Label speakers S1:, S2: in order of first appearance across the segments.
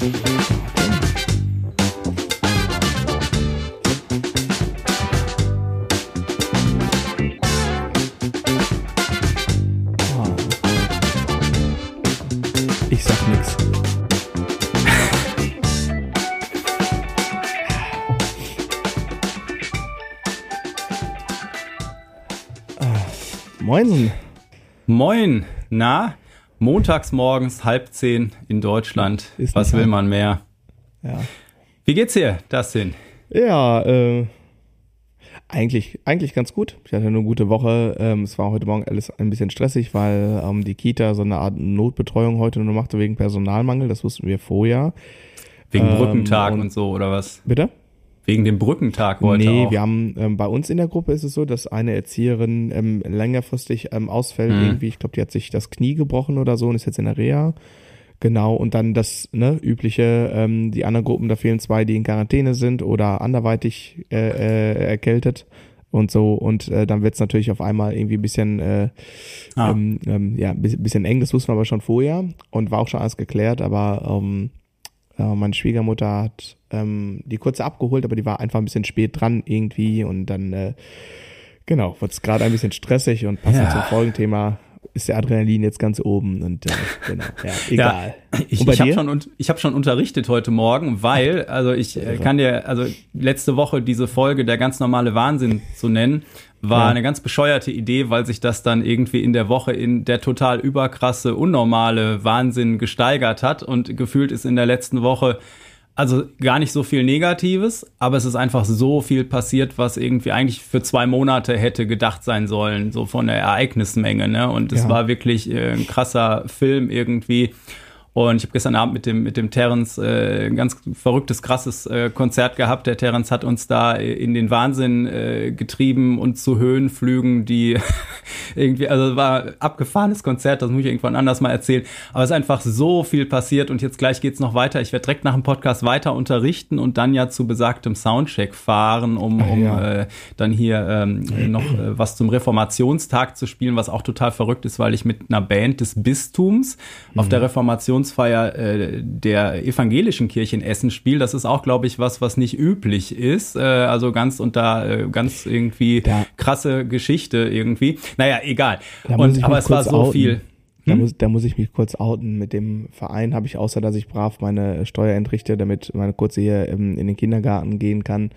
S1: Ich sag nix. Ah, Moinsen.
S2: Moin, na? Montags morgens halb zehn in Deutschland.
S1: Ist
S2: Was will man mehr?
S1: Ja,
S2: Wie geht's dir, Dustin?
S1: ja äh, eigentlich, eigentlich ganz gut. Ich hatte eine gute Woche. Ähm, es war heute Morgen alles ein bisschen stressig, weil ähm, die Kita so eine Art Notbetreuung heute nur machte wegen Personalmangel. Das wussten wir vorher.
S2: Wegen
S1: Ähm,
S2: Brückentag
S1: und-
S2: und, so, oder was?
S1: Bitte?
S2: Wegen dem Brückentag heute
S1: nee,
S2: auch.
S1: wir haben ähm, bei uns in der Gruppe ist es so, dass eine Erzieherin ähm, längerfristig ähm, ausfällt.
S2: Mhm.
S1: Irgendwie, ich glaube, die hat sich das Knie gebrochen oder so und ist jetzt in der Reha. Genau, und dann das ne, übliche, ähm, die anderen Gruppen, da fehlen zwei, die in Quarantäne sind oder anderweitig äh, äh, erkältet und so. Und äh, dann wird's natürlich auf einmal irgendwie ein bisschen, äh,
S2: Ah.
S1: ähm, ähm, ja, ein bisschen eng, das wussten wir aber schon vorher und war auch schon alles geklärt, aber ähm, äh, meine Schwiegermutter hat ähm, die kurze abgeholt, aber die war einfach ein bisschen spät dran irgendwie und dann, äh, genau, wurde es gerade ein bisschen stressig und passend
S2: Ja.
S1: zum Folgenthema ist der Adrenalin jetzt ganz oben und äh, genau, ja, egal.
S2: Ich,
S1: Und bei
S2: ich habe schon, ich hab schon unterrichtet heute Morgen, weil, also ich äh, kann dir, also letzte Woche diese Folge der ganz normale Wahnsinn zu nennen, war
S1: Ja.
S2: eine ganz bescheuerte Idee, weil sich das dann irgendwie in der Woche in der total überkrasse, unnormale Wahnsinn gesteigert hat und gefühlt ist in der letzten Woche also gar nicht so viel Negatives, aber es ist einfach so viel passiert, was irgendwie eigentlich für zwei Monate hätte gedacht sein sollen, so von der Ereignismenge. Ne? Und es
S1: Ja.
S2: war wirklich äh, ein krasser Film irgendwie. Und ich habe gestern Abend mit dem, mit dem Terence äh, ein ganz verrücktes, krasses äh, Konzert gehabt. Der Terence hat uns da in den Wahnsinn äh, getrieben und zu Höhenflügen, die irgendwie, also war abgefahrenes Konzert, das muss ich irgendwann anders mal erzählen. Aber es ist einfach so viel passiert und jetzt gleich geht's noch weiter. Ich werde direkt nach dem Podcast weiter unterrichten und dann ja zu besagtem Soundcheck fahren, um,
S1: Ach
S2: um
S1: ja.
S2: äh, dann hier ähm, noch äh, was zum Reformationstag zu spielen, was auch total verrückt ist, weil ich mit einer Band des Bistums auf
S1: Mhm.
S2: der Reformationsfeier äh, der evangelischen Kirche in Essen spiele. Das ist auch, glaube ich, was, was nicht üblich ist. Äh, also ganz unter äh, ganz irgendwie
S1: Da-
S2: krasse Geschichte irgendwie. Naja, egal.
S1: Da muss ich
S2: Und, aber
S1: mich
S2: es war
S1: kurz
S2: so
S1: outen.
S2: viel.
S1: Da,
S2: Hm?
S1: muss, da muss ich mich kurz outen. Mit dem Verein habe ich, außer dass ich brav meine Steuer entrichte, damit meine Kurze hier ähm, in den Kindergarten gehen kann,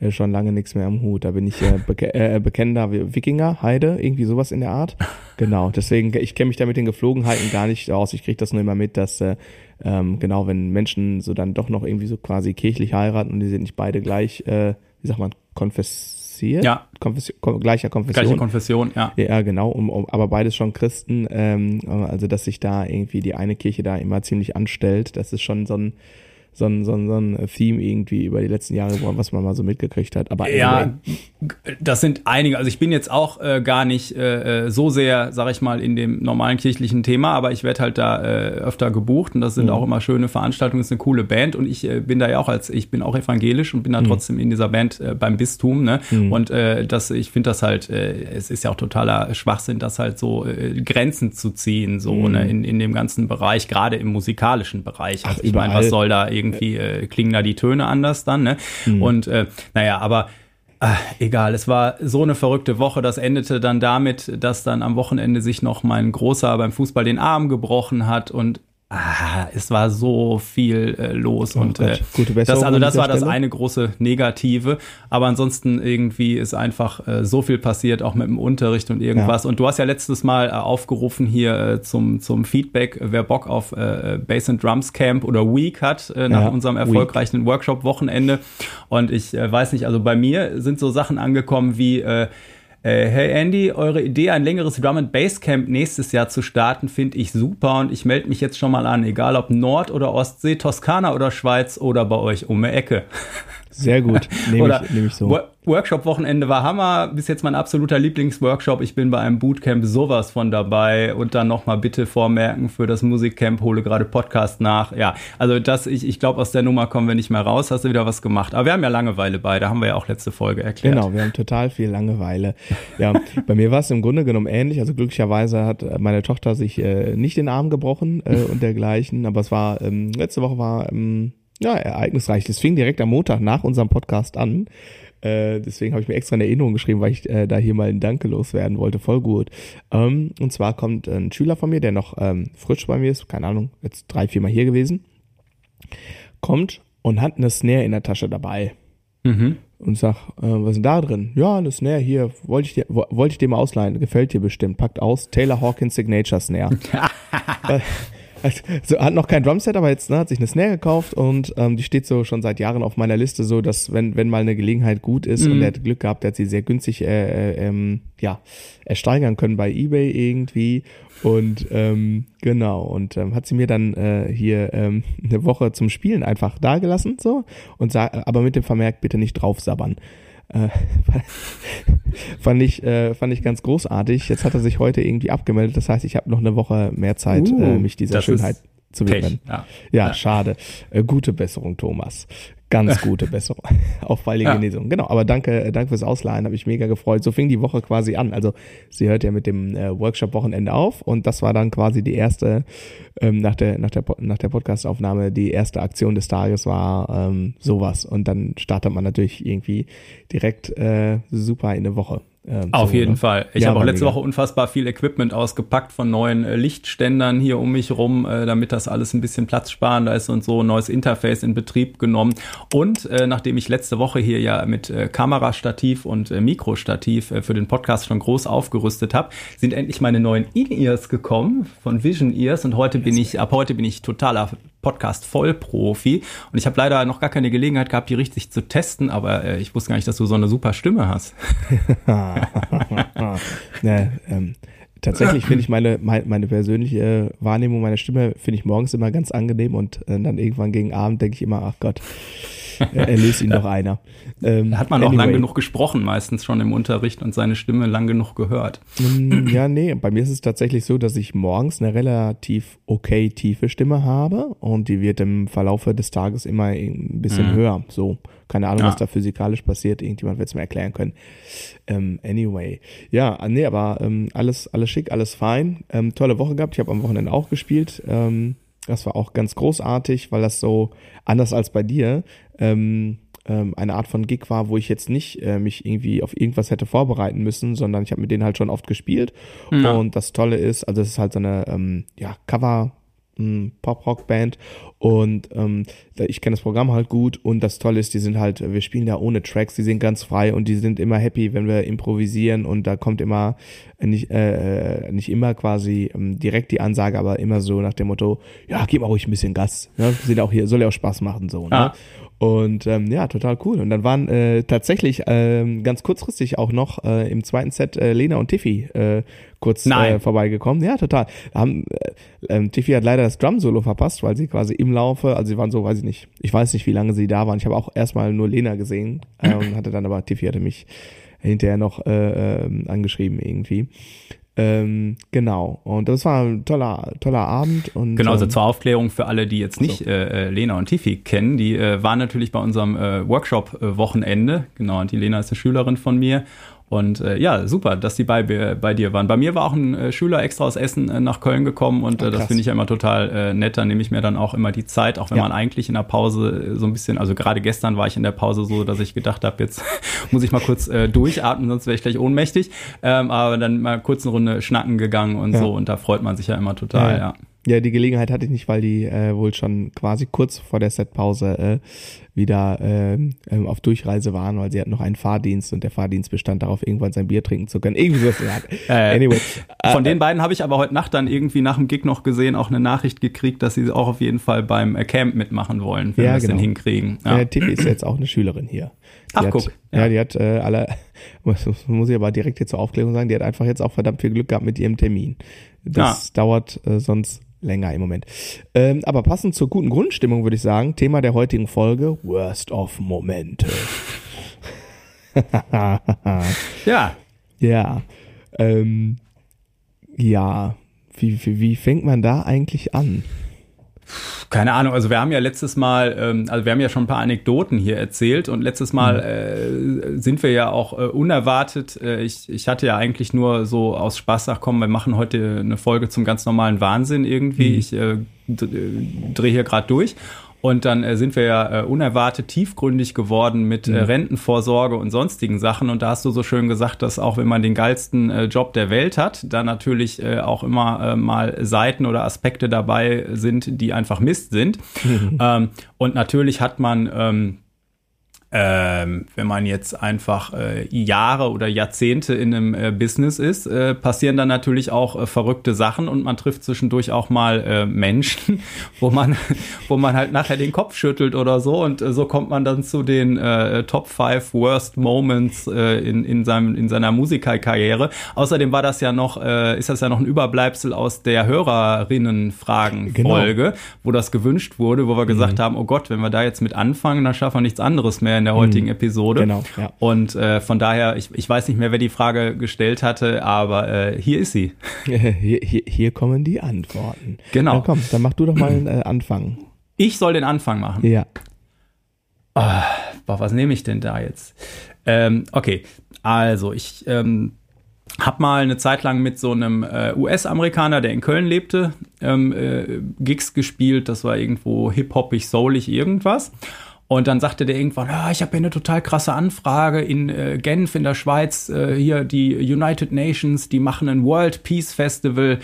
S1: äh, schon lange nichts mehr am Hut. Da bin ich äh, beke äh, bekennender Wikinger, Heide, irgendwie sowas in der Art. Genau, deswegen, ich kenne mich da mit den Geflogenheiten gar nicht aus. Ich kriege das nur immer mit, dass äh, ähm, genau, wenn Menschen so dann doch noch irgendwie so quasi kirchlich heiraten und die sind nicht beide gleich, äh, wie sagt man, konfessiert?
S2: Ja.
S1: Konfession, kon gleicher Konfession.
S2: Gleiche Konfession, ja.
S1: Ja, ja, genau, um, um, aber beides schon Christen, ähm, also dass sich da irgendwie die eine Kirche da immer ziemlich anstellt, das ist schon so ein so ein, so ein, so ein Theme irgendwie über die letzten Jahre, was man mal so mitgekriegt hat. Aber
S2: Ja, das sind einige. Also ich bin jetzt auch äh, gar nicht äh, äh, so sehr, sag ich mal, in dem normalen kirchlichen Thema, aber ich werde halt da äh, öfter gebucht und das sind
S1: Mhm.
S2: auch immer schöne Veranstaltungen. Das ist eine coole Band und ich äh, bin da ja auch als, ich bin auch evangelisch und bin
S1: Mhm.
S2: da trotzdem in dieser Band äh, beim Bistum. Ne? Und äh, das, ich finde das halt, es ist ja auch totaler Schwachsinn, das halt so Grenzen zu ziehen, so
S1: Mhm.
S2: ne, in, in dem ganzen Bereich, gerade im musikalischen Bereich. Also
S1: Ach,
S2: ich meine, was soll da irgendwie, äh, klingen da die Töne anders dann, ne?
S1: Mhm.
S2: Und äh, naja, aber Ah, egal, es war so eine verrückte Woche. Das endete dann damit, dass dann am Wochenende sich noch mein Großer beim Fußball den Arm gebrochen hat und ah, es war so viel äh, los
S1: Oh
S2: und äh,
S1: gute
S2: das, also das war das
S1: Stelle.
S2: eine große Negative. Aber ansonsten irgendwie ist einfach äh, so viel passiert, auch mit dem Unterricht und irgendwas. Und du hast ja letztes Mal äh, aufgerufen hier äh, zum, zum Feedback, wer Bock auf äh, Bass and Drums Camp oder Week hat äh, nach
S1: Ja,
S2: unserem erfolgreichen Workshop-Wochenende. Und ich äh, weiß nicht, also bei mir sind so Sachen angekommen wie äh, äh, Hey Andy, eure Idee, ein längeres Drum and Bass Camp nächstes Jahr zu starten, finde ich super und ich melde mich jetzt schon mal an, egal ob Nord- oder Ostsee, Toskana oder Schweiz oder bei euch um die Ecke.
S1: Sehr gut,
S2: nehme ich, nehm ich so. Workshop-Wochenende war Hammer. Bis jetzt mein absoluter Lieblingsworkshop. Ich bin bei einem Bootcamp sowas von dabei. Und dann nochmal bitte vormerken für das Musikcamp, hole gerade Podcast nach. Ja, also das, ich, ich glaube, aus der Nummer kommen wir nicht mehr raus. Hast du wieder was gemacht. Aber wir haben ja Langeweile bei. Da haben wir ja auch letzte Folge erklärt.
S1: Genau, wir haben total viel Langeweile. Ja, bei mir war es im Grunde genommen ähnlich. Also glücklicherweise hat meine Tochter sich äh, nicht den Arm gebrochen äh, und dergleichen. Aber es war, ähm, letzte Woche war, ähm, ja, ereignisreich. Das fing direkt am Montag nach unserem Podcast an. Äh, deswegen habe ich mir extra eine Erinnerung geschrieben, weil ich äh, da hier mal ein Danke loswerden wollte. Voll gut. Ähm, und zwar kommt ein Schüler von mir, der noch ähm, frisch bei mir ist, keine Ahnung, jetzt drei, vier Mal hier gewesen, kommt und hat eine Snare in der Tasche dabei. Mhm. Und sag, äh, was ist denn da drin? Ja, eine Snare hier, wollte ich dir, wollte ich dir mal ausleihen, gefällt dir bestimmt. Packt aus, Taylor Hawkins Signature Snare. Also, hat noch kein Drumset, aber jetzt ne, hat sich eine Snare gekauft und ähm, die steht so schon seit Jahren auf meiner Liste, so dass wenn wenn mal eine Gelegenheit gut ist mhm. und er hat Glück gehabt, der hat sie sehr günstig äh, äh, ähm, ja ersteigern können bei eBay irgendwie und ähm, genau und ähm, hat sie mir dann äh, hier ähm, eine Woche zum Spielen einfach dagelassen so und sag, aber mit dem Vermerk bitte nicht draufsabbern. Äh, fand ich äh, fand ich ganz großartig. Jetzt hat er sich heute irgendwie abgemeldet. Das heißt, ich habe noch eine Woche mehr Zeit, uh, äh, mich dieser Schönheit zu widmen. Ja. Ja, ja, schade. Äh, gute Besserung, Thomas. Ganz gute Besserung. Auf baldige ja. Genesung. Genau, aber danke, äh, danke fürs Ausleihen, habe ich mega gefreut. So fing die Woche quasi an. Also sie hört ja mit dem äh, Workshop-Wochenende auf und das war dann quasi die erste, ähm, nach der, nach der, nach der Podcast-Aufnahme, die erste Aktion des Tages war ähm, sowas. Und dann startet man natürlich irgendwie direkt äh, super in eine Woche.
S2: Ähm, Auf so, jeden oder? Fall. Ich ja, habe auch letzte mega. Woche unfassbar viel Equipment ausgepackt von neuen äh, Lichtständern hier um mich rum, äh, damit das alles ein bisschen platzsparender ist und so. Neues Interface in Betrieb genommen. Und äh, nachdem ich letzte Woche hier ja mit äh, Kamerastativ und äh, Mikrostativ äh, für den Podcast schon groß aufgerüstet habe, sind endlich meine neuen In-Ears gekommen von Vision Ears und heute bin ich, ab heute bin ich totaler Podcast-Vollprofi. Und ich habe leider noch gar keine Gelegenheit gehabt, die richtig zu testen, aber äh, ich wusste gar nicht, dass du so eine super Stimme hast.
S1: ja, ähm, tatsächlich finde ich meine, meine, meine persönliche Wahrnehmung meiner Stimme, finde ich morgens immer ganz angenehm und äh, dann irgendwann gegen Abend denke ich immer, ach Gott, erlöst ihn doch einer.
S2: Ähm, da hat man anyway. auch lang genug gesprochen, meistens schon im Unterricht und seine Stimme lang genug gehört.
S1: Mm, ja, nee, bei mir ist es tatsächlich so, dass ich morgens eine relativ okay tiefe Stimme habe und die wird im Verlaufe des Tages immer ein bisschen mhm. höher. So, keine Ahnung, ja. was da physikalisch passiert. Irgendjemand wird es mir erklären können. Ähm, anyway. Ja, nee, aber ähm, alles, alles schick, alles fein. Ähm, tolle Woche gehabt. Ich habe am Wochenende auch gespielt. Ähm, das war auch ganz großartig, weil das so anders als bei dir ähm, ähm, eine Art von Gig war, wo ich jetzt nicht äh, mich irgendwie auf irgendwas hätte vorbereiten müssen, sondern ich habe mit denen halt schon oft gespielt. Ja. Und das Tolle ist, also es ist halt so eine ähm, ja, Cover Pop-Rock-Band und ähm, ich kenne das Programm halt gut und das Tolle ist, die sind halt, wir spielen da ohne Tracks, die sind ganz frei und die sind immer happy, wenn wir improvisieren und da kommt immer nicht, äh, äh nicht immer quasi ähm, direkt die Ansage, aber immer so nach dem Motto, ja, gib mal ruhig ein bisschen Gas, ne? sind auch hier, soll ja auch Spaß machen so. Ne? Ah. Und ähm, ja, total cool. Und dann waren äh, tatsächlich ähm, ganz kurzfristig auch noch äh, im zweiten Set äh, Lena und Tiffy äh, kurz äh, vorbeigekommen. Ja, total. Haben, äh, ähm, Tiffy hat leider das Drum-Solo verpasst, weil sie quasi im Laufe, also sie waren so, weiß ich nicht, ich weiß nicht, wie lange sie da waren. Ich habe auch erstmal nur Lena gesehen äh, und hatte dann aber, Tiffy hatte mich hinterher noch äh, äh, angeschrieben irgendwie. Ähm, genau. Und das war ein toller, toller Abend. Und,
S2: genau, also
S1: ähm,
S2: zur Aufklärung für alle, die jetzt nicht so. äh, Lena und Tiffy kennen, die äh, waren natürlich bei unserem äh, Workshop-Wochenende. Genau, und die Lena ist eine Schülerin von mir. Und äh, ja, super, dass die bei, bei dir waren. Bei mir war auch ein äh, Schüler extra aus Essen äh, nach Köln gekommen und äh, das finde ich ja immer total äh, nett. Da nehme ich mir dann auch immer die Zeit, auch wenn ja. man eigentlich in der Pause äh, so ein bisschen, also gerade gestern war ich in der Pause so, dass ich gedacht habe, jetzt muss ich mal kurz äh, durchatmen, sonst wäre ich gleich ohnmächtig. Ähm, aber dann mal kurz eine Runde schnacken gegangen und ja. so und da freut man sich ja immer total, ja.
S1: ja. Ja, die Gelegenheit hatte ich nicht, weil die äh, wohl schon quasi kurz vor der Setpause äh, wieder äh, ähm, auf Durchreise waren, weil sie hatten noch einen Fahrdienst und der Fahrdienst bestand darauf, irgendwann sein Bier trinken zu können. Irgendwie so.
S2: Äh, anyway. Von den beiden habe ich aber heute Nacht dann irgendwie nach dem Gig noch gesehen, auch eine Nachricht gekriegt, dass sie auch auf jeden Fall beim äh, Camp mitmachen wollen, wenn ja, wir es genau. denn hinkriegen.
S1: Ja. Äh, Tiffy ist jetzt auch eine Schülerin hier. Die
S2: Ach,
S1: hat,
S2: guck.
S1: Ja. ja, die hat äh, alle Das muss ich aber direkt hier zur Aufklärung sagen, die hat einfach jetzt auch verdammt viel Glück gehabt mit ihrem Termin. Das dauert äh, sonst länger im Moment. Ähm, aber passend zur guten Grundstimmung würde ich sagen, Thema der heutigen Folge, Worst of Momente.
S2: ja.
S1: Ja. Ähm, ja. Wie, wie, wie fängt man da eigentlich an?
S2: Keine Ahnung, also wir haben ja letztes Mal, ähm, also wir haben ja schon ein paar Anekdoten hier erzählt und letztes Mal mhm. äh, sind wir ja auch äh, unerwartet. Äh, ich, ich hatte ja eigentlich nur so aus Spaß, ach komm, wir machen heute eine Folge zum ganz normalen Wahnsinn irgendwie. Mhm. Ich äh, drehe hier gerade durch. Und dann äh, sind wir ja äh, unerwartet tiefgründig geworden mit äh, mhm. Rentenvorsorge und sonstigen Sachen. Und da hast du so schön gesagt, dass auch wenn man den geilsten äh, Job der Welt hat, da natürlich äh, auch immer äh, mal Seiten oder Aspekte dabei sind, die einfach Mist sind. Mhm. Ähm, und natürlich hat man ähm, ähm, wenn man jetzt einfach äh, Jahre oder Jahrzehnte in einem äh, Business ist, äh, passieren dann natürlich auch äh, verrückte Sachen und man trifft zwischendurch auch mal äh, Menschen, wo man, wo man halt nachher den Kopf schüttelt oder so und äh, so kommt man dann zu den Top 5 Worst Moments in, in, seinem, in seiner Musikerkarriere. Außerdem war das ja noch, äh, ist das ja noch ein Überbleibsel aus der Hörerinnen-Fragen-Folge, genau. wo das gewünscht wurde, wo wir gesagt mhm. haben, oh Gott, wenn wir da jetzt mit anfangen, dann schaffen wir nichts anderes mehr in der heutigen mhm. Episode. Genau, ja. Und äh, von daher, ich, ich weiß nicht mehr, wer die Frage gestellt hatte, aber äh, hier ist sie.
S1: Hier, hier, hier kommen die Antworten.
S2: Genau.
S1: Na komm, dann mach du doch mal einen äh, Anfang.
S2: Ich soll den Anfang machen.
S1: Ja.
S2: Oh, boah, was nehme ich denn da jetzt? Ähm, okay, also ich ähm, habe mal eine Zeit lang mit so einem äh, US-Amerikaner, der in Köln lebte, ähm, äh, Gigs gespielt. Das war irgendwo hip-hoppig, soulig, irgendwas. Und dann sagte der irgendwann, ah, ich habe hier eine total krasse Anfrage in äh, Genf in der Schweiz, äh, hier die United Nations, die machen ein World Peace Festival.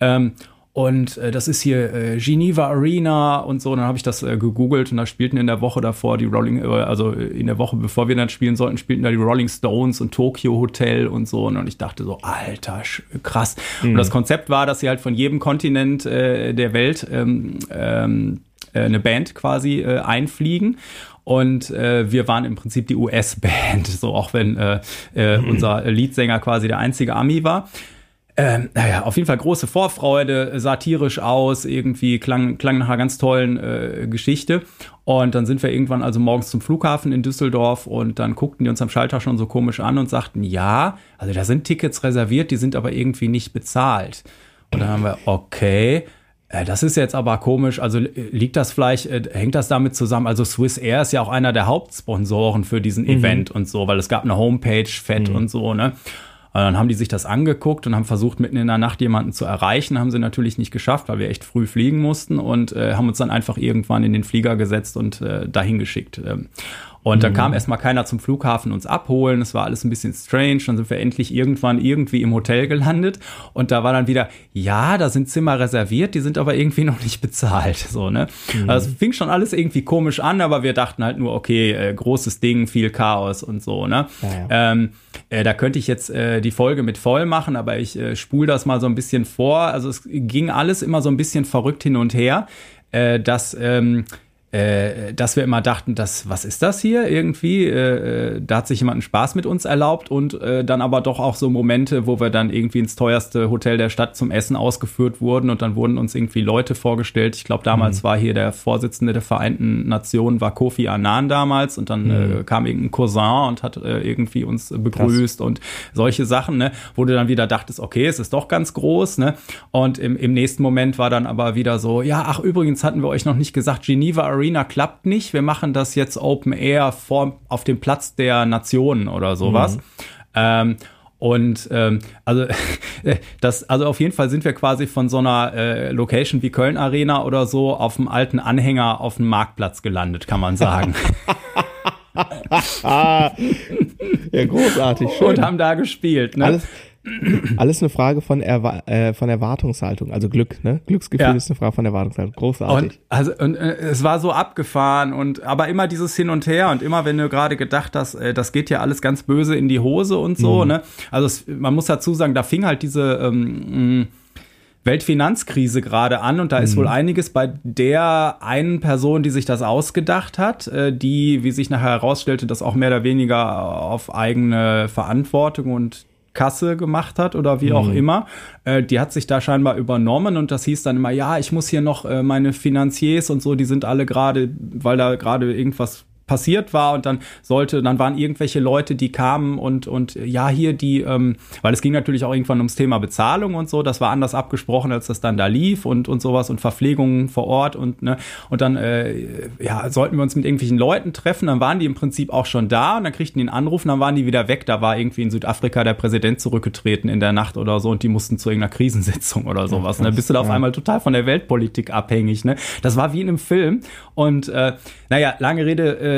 S2: Ähm, und äh, das ist hier äh, Geneva Arena und so. Und dann habe ich das äh, gegoogelt und da spielten in der Woche davor die Rolling, äh, also in der Woche bevor wir dann spielen sollten, spielten da die Rolling Stones und Tokyo Hotel und so. Und ich dachte so, alter, krass. Mhm. Und das Konzept war, dass sie halt von jedem Kontinent äh, der Welt ähm, ähm, äh, eine Band quasi äh, einfliegen. Und äh, wir waren im Prinzip die US-Band, so auch wenn äh, äh, mhm. unser Leadsänger quasi der einzige Ami war. Ähm, naja, auf jeden Fall große Vorfreude, satirisch aus, irgendwie klang, klang nach einer ganz tollen äh, Geschichte. Und dann sind wir irgendwann also morgens zum Flughafen in Düsseldorf und dann guckten die uns am Schalter schon so komisch an und sagten, ja, also da sind Tickets reserviert, die sind aber irgendwie nicht bezahlt. Und dann haben wir, okay, äh, das ist jetzt aber komisch. Also liegt das vielleicht, äh, hängt das damit zusammen? Also Swiss Air ist ja auch einer der Hauptsponsoren für diesen mhm. Event und so, weil es gab eine Homepage, Fett mhm. und so, ne? Und dann haben die sich das angeguckt und haben versucht, mitten in der Nacht jemanden zu erreichen. Haben sie natürlich nicht geschafft, weil wir echt früh fliegen mussten und äh, haben uns dann einfach irgendwann in den Flieger gesetzt und äh, dahin geschickt. Ähm, und dann mhm. kam erstmal keiner zum Flughafen uns abholen. Es war alles ein bisschen strange. Dann sind wir endlich irgendwann irgendwie im Hotel gelandet. Und da war dann wieder, ja, da sind Zimmer reserviert, die sind aber irgendwie noch nicht bezahlt. So, ne? Mhm. Also es fing schon alles irgendwie komisch an, aber wir dachten halt nur, okay, äh, großes Ding, viel Chaos und so, ne? Ja, ja. Ähm, äh, da könnte ich jetzt äh, die Folge mit voll machen, aber ich äh, spule das mal so ein bisschen vor. Also es ging alles immer so ein bisschen verrückt hin und her. Äh, dass ähm, äh, dass wir immer dachten, dass, was ist das hier irgendwie? Äh, äh, da hat sich jemand einen Spaß mit uns erlaubt und äh, dann aber doch auch so Momente, wo wir dann irgendwie ins teuerste Hotel der Stadt zum Essen ausgeführt wurden und dann wurden uns irgendwie Leute vorgestellt. Ich glaube, damals mhm. war hier der Vorsitzende der Vereinten Nationen, war Kofi Annan damals und dann äh, mhm. kam irgendein Cousin und hat äh, irgendwie uns begrüßt Krass. und solche Sachen, ne, wo du dann wieder dachtest, okay, es ist doch ganz groß, ne? Und im, im nächsten Moment war dann aber wieder so, ja, ach übrigens hatten wir euch noch nicht gesagt, Geneva Arena klappt nicht. Wir machen das jetzt Open Air vor, auf dem Platz der Nationen oder sowas. Mhm. Ähm, und ähm, also das, also auf jeden Fall sind wir quasi von so einer äh, Location wie Köln Arena oder so auf dem alten Anhänger auf dem Marktplatz gelandet, kann man sagen.
S1: ja, großartig. Schön.
S2: Und haben da gespielt. Ne?
S1: Alles, alles eine Frage von, Erwa äh, von Erwartungshaltung, also Glück, ne? Glücksgefühl ja. ist eine Frage von Erwartungshaltung. Großartig.
S2: Und, also, und, äh, es war so abgefahren und aber immer dieses Hin und Her und immer, wenn du gerade gedacht hast, äh, das geht ja alles ganz böse in die Hose und so, mhm. ne? Also es, man muss dazu sagen, da fing halt diese ähm, Weltfinanzkrise gerade an und da ist mhm. wohl einiges bei der einen Person, die sich das ausgedacht hat, äh, die, wie sich nachher herausstellte, das auch mehr oder weniger auf eigene Verantwortung und Kasse gemacht hat oder wie auch mhm. immer. Äh, die hat sich da scheinbar übernommen und das hieß dann immer, ja, ich muss hier noch äh, meine Finanziers und so, die sind alle gerade, weil da gerade irgendwas passiert war und dann sollte, dann waren irgendwelche Leute, die kamen und, und ja, hier die, ähm, weil es ging natürlich auch irgendwann ums Thema Bezahlung und so, das war anders abgesprochen, als das dann da lief und, und sowas und Verpflegung vor Ort und, ne, und dann, äh, ja, sollten wir uns mit irgendwelchen Leuten treffen, dann waren die im Prinzip auch schon da und dann kriegten die einen Anruf und dann waren die wieder weg, da war irgendwie in Südafrika der Präsident zurückgetreten in der Nacht oder so und die mussten zu irgendeiner Krisensitzung oder sowas, ja, ne, bist du da auf einmal total von der Weltpolitik abhängig, ne, das war wie in einem Film und, äh, naja, lange Rede, äh,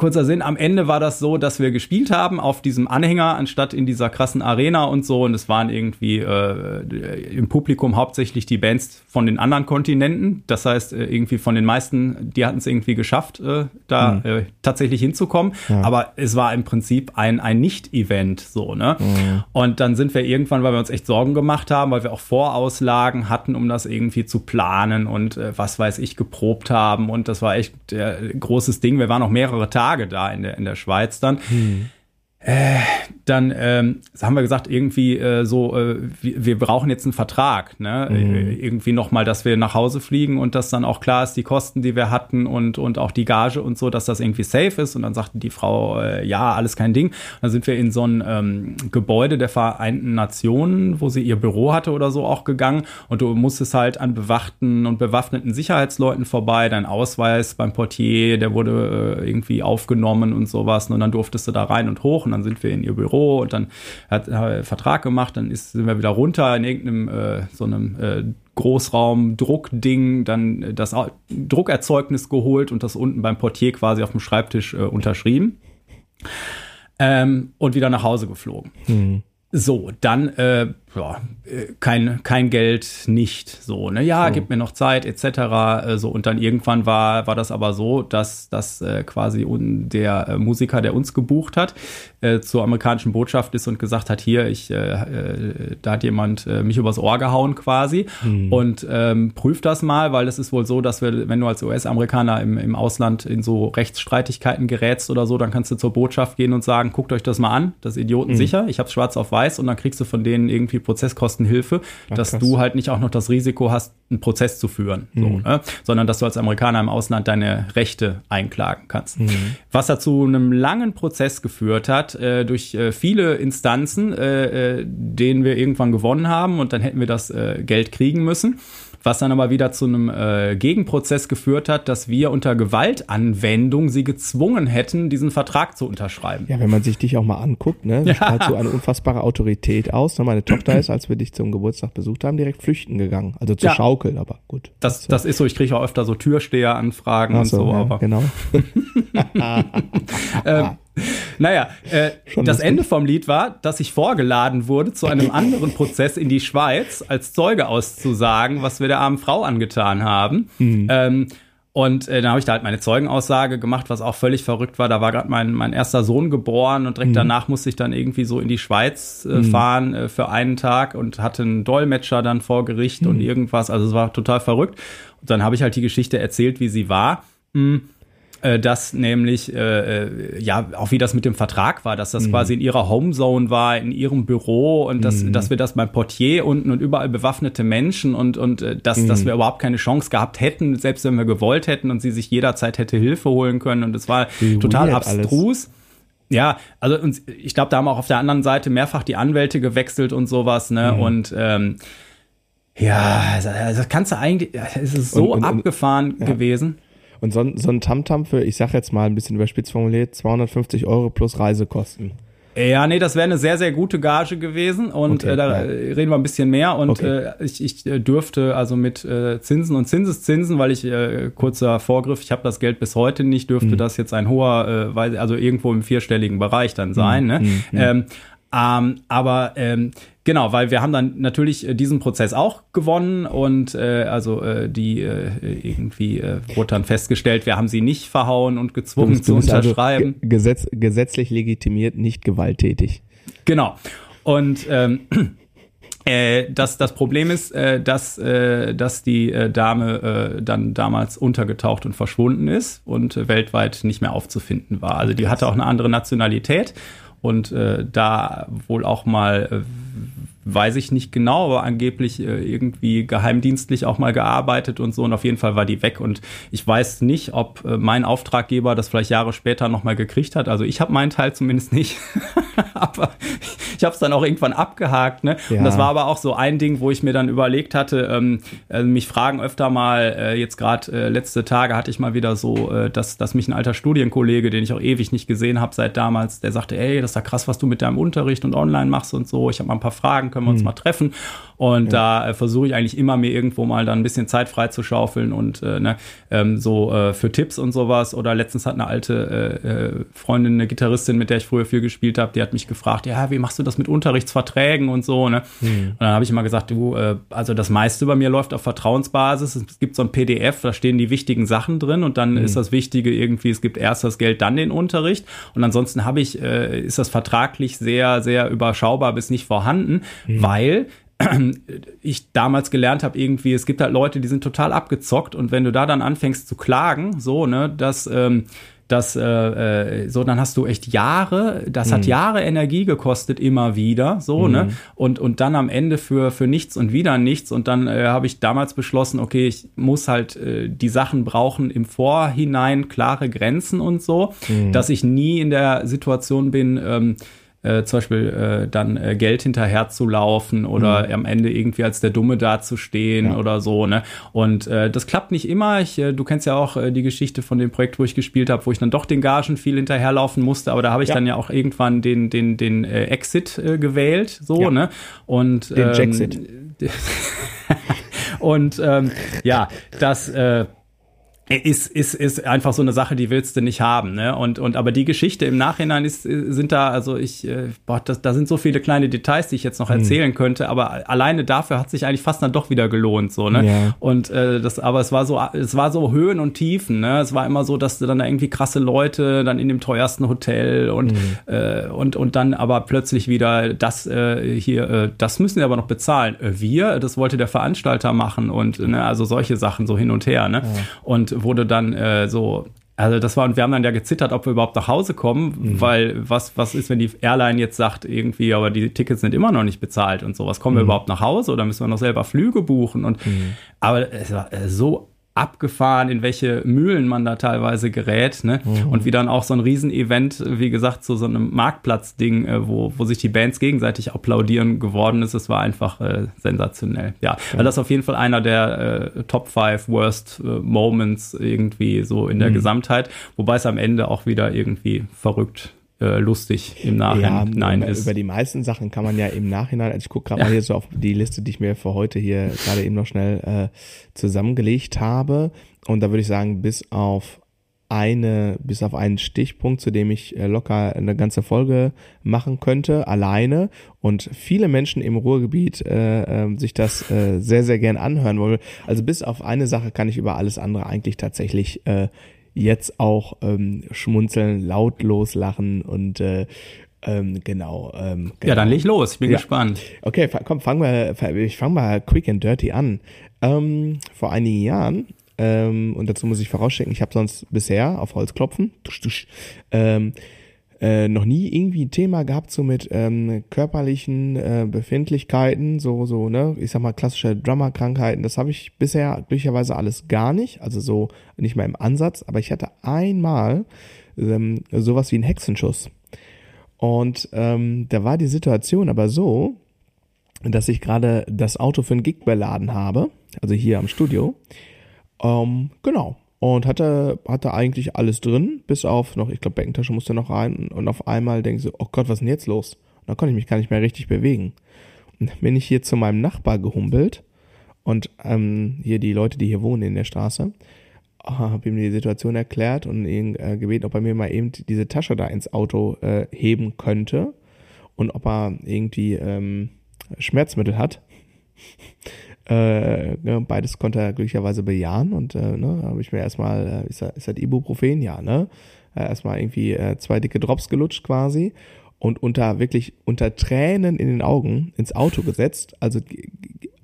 S2: kurzer Sinn, am Ende war das so, dass wir gespielt haben auf diesem Anhänger anstatt in dieser krassen Arena und so. Und es waren irgendwie äh, im Publikum hauptsächlich die Bands von den anderen Kontinenten. Das heißt, äh, irgendwie von den meisten, die hatten es irgendwie geschafft, äh, da mhm. äh, tatsächlich hinzukommen. Ja. Aber es war im Prinzip ein, ein Nicht-Event so, ne? Mhm. Und dann sind wir irgendwann, weil wir uns echt Sorgen gemacht haben, weil wir auch Vorauslagen hatten, um das irgendwie zu planen und äh, was weiß ich, geprobt haben. Und das war echt äh, großes Ding. Wir waren auch mehrere Tage Tage da in der, in der Schweiz dann. Hm. Äh, dann ähm, haben wir gesagt, irgendwie äh, so, äh, wir, wir, brauchen jetzt einen Vertrag, ne? Mhm. Äh, irgendwie nochmal, dass wir nach Hause fliegen und dass dann auch klar ist, die Kosten, die wir hatten und, und auch die Gage und so, dass das irgendwie safe ist. Und dann sagte die Frau, äh, ja, alles kein Ding. Und dann sind wir in so ein ähm, Gebäude der Vereinten Nationen, wo sie ihr Büro hatte oder so auch gegangen. Und du musstest halt an bewachten und bewaffneten Sicherheitsleuten vorbei. Dein Ausweis beim Portier, der wurde äh, irgendwie aufgenommen und sowas. Und dann durftest du da rein und hoch und dann sind wir in ihr Büro und dann hat er Vertrag gemacht, dann ist, sind wir wieder runter in irgendeinem äh, so einem äh, Großraum-Druckding, dann das Druckerzeugnis geholt und das unten beim Portier quasi auf dem Schreibtisch äh, unterschrieben. Ähm, und wieder nach Hause geflogen. Mhm. So, dann äh, ja, kein, kein Geld nicht so, ne? Ja, so. gib mir noch Zeit, etc. Äh, so, und dann irgendwann war, war das aber so, dass, dass äh, quasi un, der äh, Musiker, der uns gebucht hat, äh, zur amerikanischen Botschaft ist und gesagt hat, hier, ich, äh, äh, da hat jemand äh, mich übers Ohr gehauen quasi hm. und ähm, prüft das mal, weil es ist wohl so, dass wir, wenn du als US-Amerikaner im, im Ausland in so Rechtsstreitigkeiten gerätst oder so, dann kannst du zur Botschaft gehen und sagen, guckt euch das mal an, das ist Idioten hm. sicher, ich hab's schwarz auf weiß und dann kriegst du von denen irgendwie Prozesskostenhilfe, Ach, dass krass. du halt nicht auch noch das Risiko hast, einen Prozess zu führen, mhm. so, ne? sondern dass du als Amerikaner im Ausland deine Rechte einklagen kannst. Mhm. Was dazu einem langen Prozess geführt hat, äh, durch äh, viele Instanzen, äh, äh, den wir irgendwann gewonnen haben und dann hätten wir das äh, Geld kriegen müssen was dann aber wieder zu einem äh, Gegenprozess geführt hat, dass wir unter Gewaltanwendung sie gezwungen hätten, diesen Vertrag zu unterschreiben.
S1: Ja, wenn man sich dich auch mal anguckt, ne, ja. strahlt so eine unfassbare Autorität aus. Ne, meine Tochter ist, als wir dich zum Geburtstag besucht haben, direkt flüchten gegangen. Also zur ja. Schaukel, aber gut.
S2: Das, das ist so, ich kriege auch öfter so Türsteheranfragen und so, ja, aber.
S1: Genau.
S2: ähm, naja, äh, das Ende vom Lied war, dass ich vorgeladen wurde, zu einem anderen Prozess in die Schweiz als Zeuge auszusagen, was wir der armen Frau angetan haben. Mhm. Ähm, und äh, dann habe ich da halt meine Zeugenaussage gemacht, was auch völlig verrückt war. Da war gerade mein, mein erster Sohn geboren und direkt mhm. danach musste ich dann irgendwie so in die Schweiz äh, mhm. fahren äh, für einen Tag und hatte einen Dolmetscher dann vor Gericht mhm. und irgendwas. Also es war total verrückt. Und dann habe ich halt die Geschichte erzählt, wie sie war. Mhm dass nämlich, äh, äh, ja, auch wie das mit dem Vertrag war, dass das mhm. quasi in ihrer Homezone war, in ihrem Büro und dass, mhm. dass wir das beim Portier unten und überall bewaffnete Menschen und, und äh, dass, mhm. dass wir überhaupt keine Chance gehabt hätten, selbst wenn wir gewollt hätten und sie sich jederzeit hätte Hilfe holen können und es war wie total abstrus. Alles. Ja, also und ich glaube, da haben auch auf der anderen Seite mehrfach die Anwälte gewechselt und sowas, ne? Mhm. Und ähm, ja, also, also kannst du eigentlich, es ist so und, und, abgefahren ja. gewesen.
S1: Und so, so ein Tamtam für, ich sag jetzt mal ein bisschen überspitzt formuliert, 250 Euro plus Reisekosten.
S2: Ja, nee, das wäre eine sehr, sehr gute Gage gewesen und okay, äh, da ja. reden wir ein bisschen mehr und okay. äh, ich, ich äh, dürfte also mit äh, Zinsen und Zinseszinsen, weil ich äh, kurzer Vorgriff, ich habe das Geld bis heute nicht, dürfte mhm. das jetzt ein hoher, äh, also irgendwo im vierstelligen Bereich dann sein. Mhm. Ne? Mhm. Ähm, ähm, aber ähm, genau, weil wir haben dann natürlich äh, diesen Prozess auch gewonnen und äh, also äh, die äh, irgendwie äh, wurde dann festgestellt, wir haben sie nicht verhauen und gezwungen bist, zu also unterschreiben.
S1: Also gesetz, gesetzlich legitimiert, nicht gewalttätig.
S2: Genau. Und ähm, Äh, das, das Problem ist, äh, dass, äh, dass die äh, Dame äh, dann damals untergetaucht und verschwunden ist und äh, weltweit nicht mehr aufzufinden war. Also die hatte auch eine andere Nationalität und äh, da wohl auch mal äh, weiß ich nicht genau, aber angeblich äh, irgendwie geheimdienstlich auch mal gearbeitet und so. Und auf jeden Fall war die weg. Und ich weiß nicht, ob äh, mein Auftraggeber das vielleicht Jahre später nochmal gekriegt hat. Also ich habe meinen Teil zumindest nicht. aber ich habe es dann auch irgendwann abgehakt. Ne? Ja. Und das war aber auch so ein Ding, wo ich mir dann überlegt hatte, ähm, äh, mich fragen öfter mal, äh, jetzt gerade äh, letzte Tage hatte ich mal wieder so, äh, dass, dass mich ein alter Studienkollege, den ich auch ewig nicht gesehen habe seit damals, der sagte, ey, das ist ja krass, was du mit deinem Unterricht und online machst und so. Ich habe mal ein paar Fragen können wir uns hm. mal treffen. Und ja. da äh, versuche ich eigentlich immer mir irgendwo mal dann ein bisschen Zeit frei zu schaufeln und äh, ne, ähm, so äh, für Tipps und sowas. Oder letztens hat eine alte äh, äh Freundin, eine Gitarristin, mit der ich früher viel gespielt habe, die hat mich gefragt, ja, wie machst du das mit Unterrichtsverträgen und so. Ne? Mhm. Und dann habe ich immer gesagt, du, äh, also das meiste bei mir läuft auf Vertrauensbasis. Es gibt so ein PDF, da stehen die wichtigen Sachen drin und dann mhm. ist das Wichtige irgendwie, es gibt erst das Geld, dann den Unterricht. Und ansonsten habe ich, äh, ist das vertraglich sehr, sehr überschaubar bis nicht vorhanden, mhm. weil ich damals gelernt habe, irgendwie, es gibt halt Leute, die sind total abgezockt und wenn du da dann anfängst zu klagen, so, ne, dass, ähm, dass, äh, äh, so, dann hast du echt Jahre, das mhm. hat Jahre Energie gekostet, immer wieder, so, ne, mhm. ne, und, und dann am Ende für, für nichts und wieder nichts und dann äh, habe ich damals beschlossen, okay, ich muss halt äh, die Sachen brauchen im Vorhinein klare Grenzen und so, mhm. dass ich nie in der Situation bin, ähm, äh, zum Beispiel äh, dann äh, Geld hinterher zu laufen oder mhm. am Ende irgendwie als der Dumme dazustehen ja. oder so. Ne? Und äh, das klappt nicht immer. Ich, äh, du kennst ja auch äh, die Geschichte von dem Projekt, wo ich gespielt habe, wo ich dann doch den Gagen viel hinterherlaufen musste, aber da habe ich ja. dann ja auch irgendwann den, den, den äh, Exit äh, gewählt. So, ja. ne? Und
S1: den ähm, Jacksit.
S2: und ähm, ja, das äh, ist, ist, ist einfach so eine Sache, die willst du nicht haben. Ne? Und, und aber die Geschichte im Nachhinein ist, sind da, also ich, äh, boah, das, da sind so viele kleine Details, die ich jetzt noch hm. erzählen mhm. könnte, aber alleine dafür hat sich eigentlich fast dann doch wieder gelohnt. So, ne? Ja. Und äh, das, aber es war so, es war so Höhen und Tiefen, ne? Es war immer so, dass du dann da irgendwie krasse Leute dann in dem teuersten Hotel und, mhm. äh, und, und dann aber plötzlich wieder das äh, hier, äh, das müssen wir aber noch bezahlen. Äh, wir, das wollte der Veranstalter machen und ne, also solche Sachen so hin und her, ne? Ja. Und wurde dann äh, so also das war, und wir haben dann ja gezittert, ob wir überhaupt nach Hause kommen, mhm. weil was, was ist, wenn die Airline jetzt sagt, irgendwie, aber die Tickets sind immer noch nicht bezahlt und sowas. Kommen mhm. wir überhaupt nach Hause oder müssen wir noch selber Flüge buchen? Und mhm. aber es war äh, so abgefahren, in welche Mühlen man da teilweise gerät, ne? Mhm. Und wie dann auch so ein Riesenevent, wie gesagt, zu so einem Marktplatzding, äh, wo, wo sich die Bands gegenseitig applaudieren geworden ist, es war einfach äh, sensationell. Ja, ja. Also das ist auf jeden Fall einer der äh, Top 5 Worst äh, Moments irgendwie so in der mhm. Gesamtheit, wobei es am Ende auch wieder irgendwie verrückt äh, lustig im Nachhinein ja,
S1: über, ist. Über die meisten Sachen kann man ja im Nachhinein, also ich gucke gerade ja. mal hier so auf die Liste, die ich mir für heute hier gerade eben noch schnell äh, zusammengelegt habe. Und da würde ich sagen, bis auf eine, bis auf einen Stichpunkt, zu dem ich äh, locker eine ganze Folge machen könnte, alleine und viele Menschen im Ruhrgebiet äh, äh, sich das äh, sehr, sehr gern anhören wollen. Also bis auf eine Sache kann ich über alles andere eigentlich tatsächlich äh, jetzt auch ähm, schmunzeln, lautlos lachen und äh, ähm, genau, ähm, genau.
S2: Ja, dann leg los, ich bin ja. gespannt.
S1: Okay, komm, fangen wir, ich fange mal quick and dirty an. Ähm, vor einigen Jahren, ähm, und dazu muss ich vorausschicken, ich habe sonst bisher auf Holz klopfen, tusch, tusch, ähm, äh, noch nie irgendwie ein Thema gehabt, so mit ähm, körperlichen äh, Befindlichkeiten, so, so, ne, ich sag mal, klassische Drummer-Krankheiten, das habe ich bisher glücklicherweise alles gar nicht, also so nicht mal im Ansatz, aber ich hatte einmal ähm, sowas wie einen Hexenschuss. Und ähm, da war die Situation aber so, dass ich gerade das Auto für einen Gig beladen habe, also hier am Studio. Ähm, genau und hatte, hatte eigentlich alles drin, bis auf noch, ich glaube, Beckentasche musste noch rein und auf einmal denke ich so, oh Gott, was ist denn jetzt los? Und dann konnte ich mich gar nicht mehr richtig bewegen. Und dann bin ich hier zu meinem Nachbar gehumpelt und ähm, hier die Leute, die hier wohnen in der Straße, habe ihm die Situation erklärt und ihn äh, gebeten, ob er mir mal eben diese Tasche da ins Auto äh, heben könnte und ob er irgendwie ähm, Schmerzmittel hat. Äh, ne, beides konnte er glücklicherweise bejahen und äh, ne, habe ich mir erstmal, äh, ist, das, ist das Ibuprofen? Ja, ne? Äh, erstmal irgendwie äh, zwei dicke Drops gelutscht quasi. und unter wirklich unter Tränen in den Augen ins Auto gesetzt. Also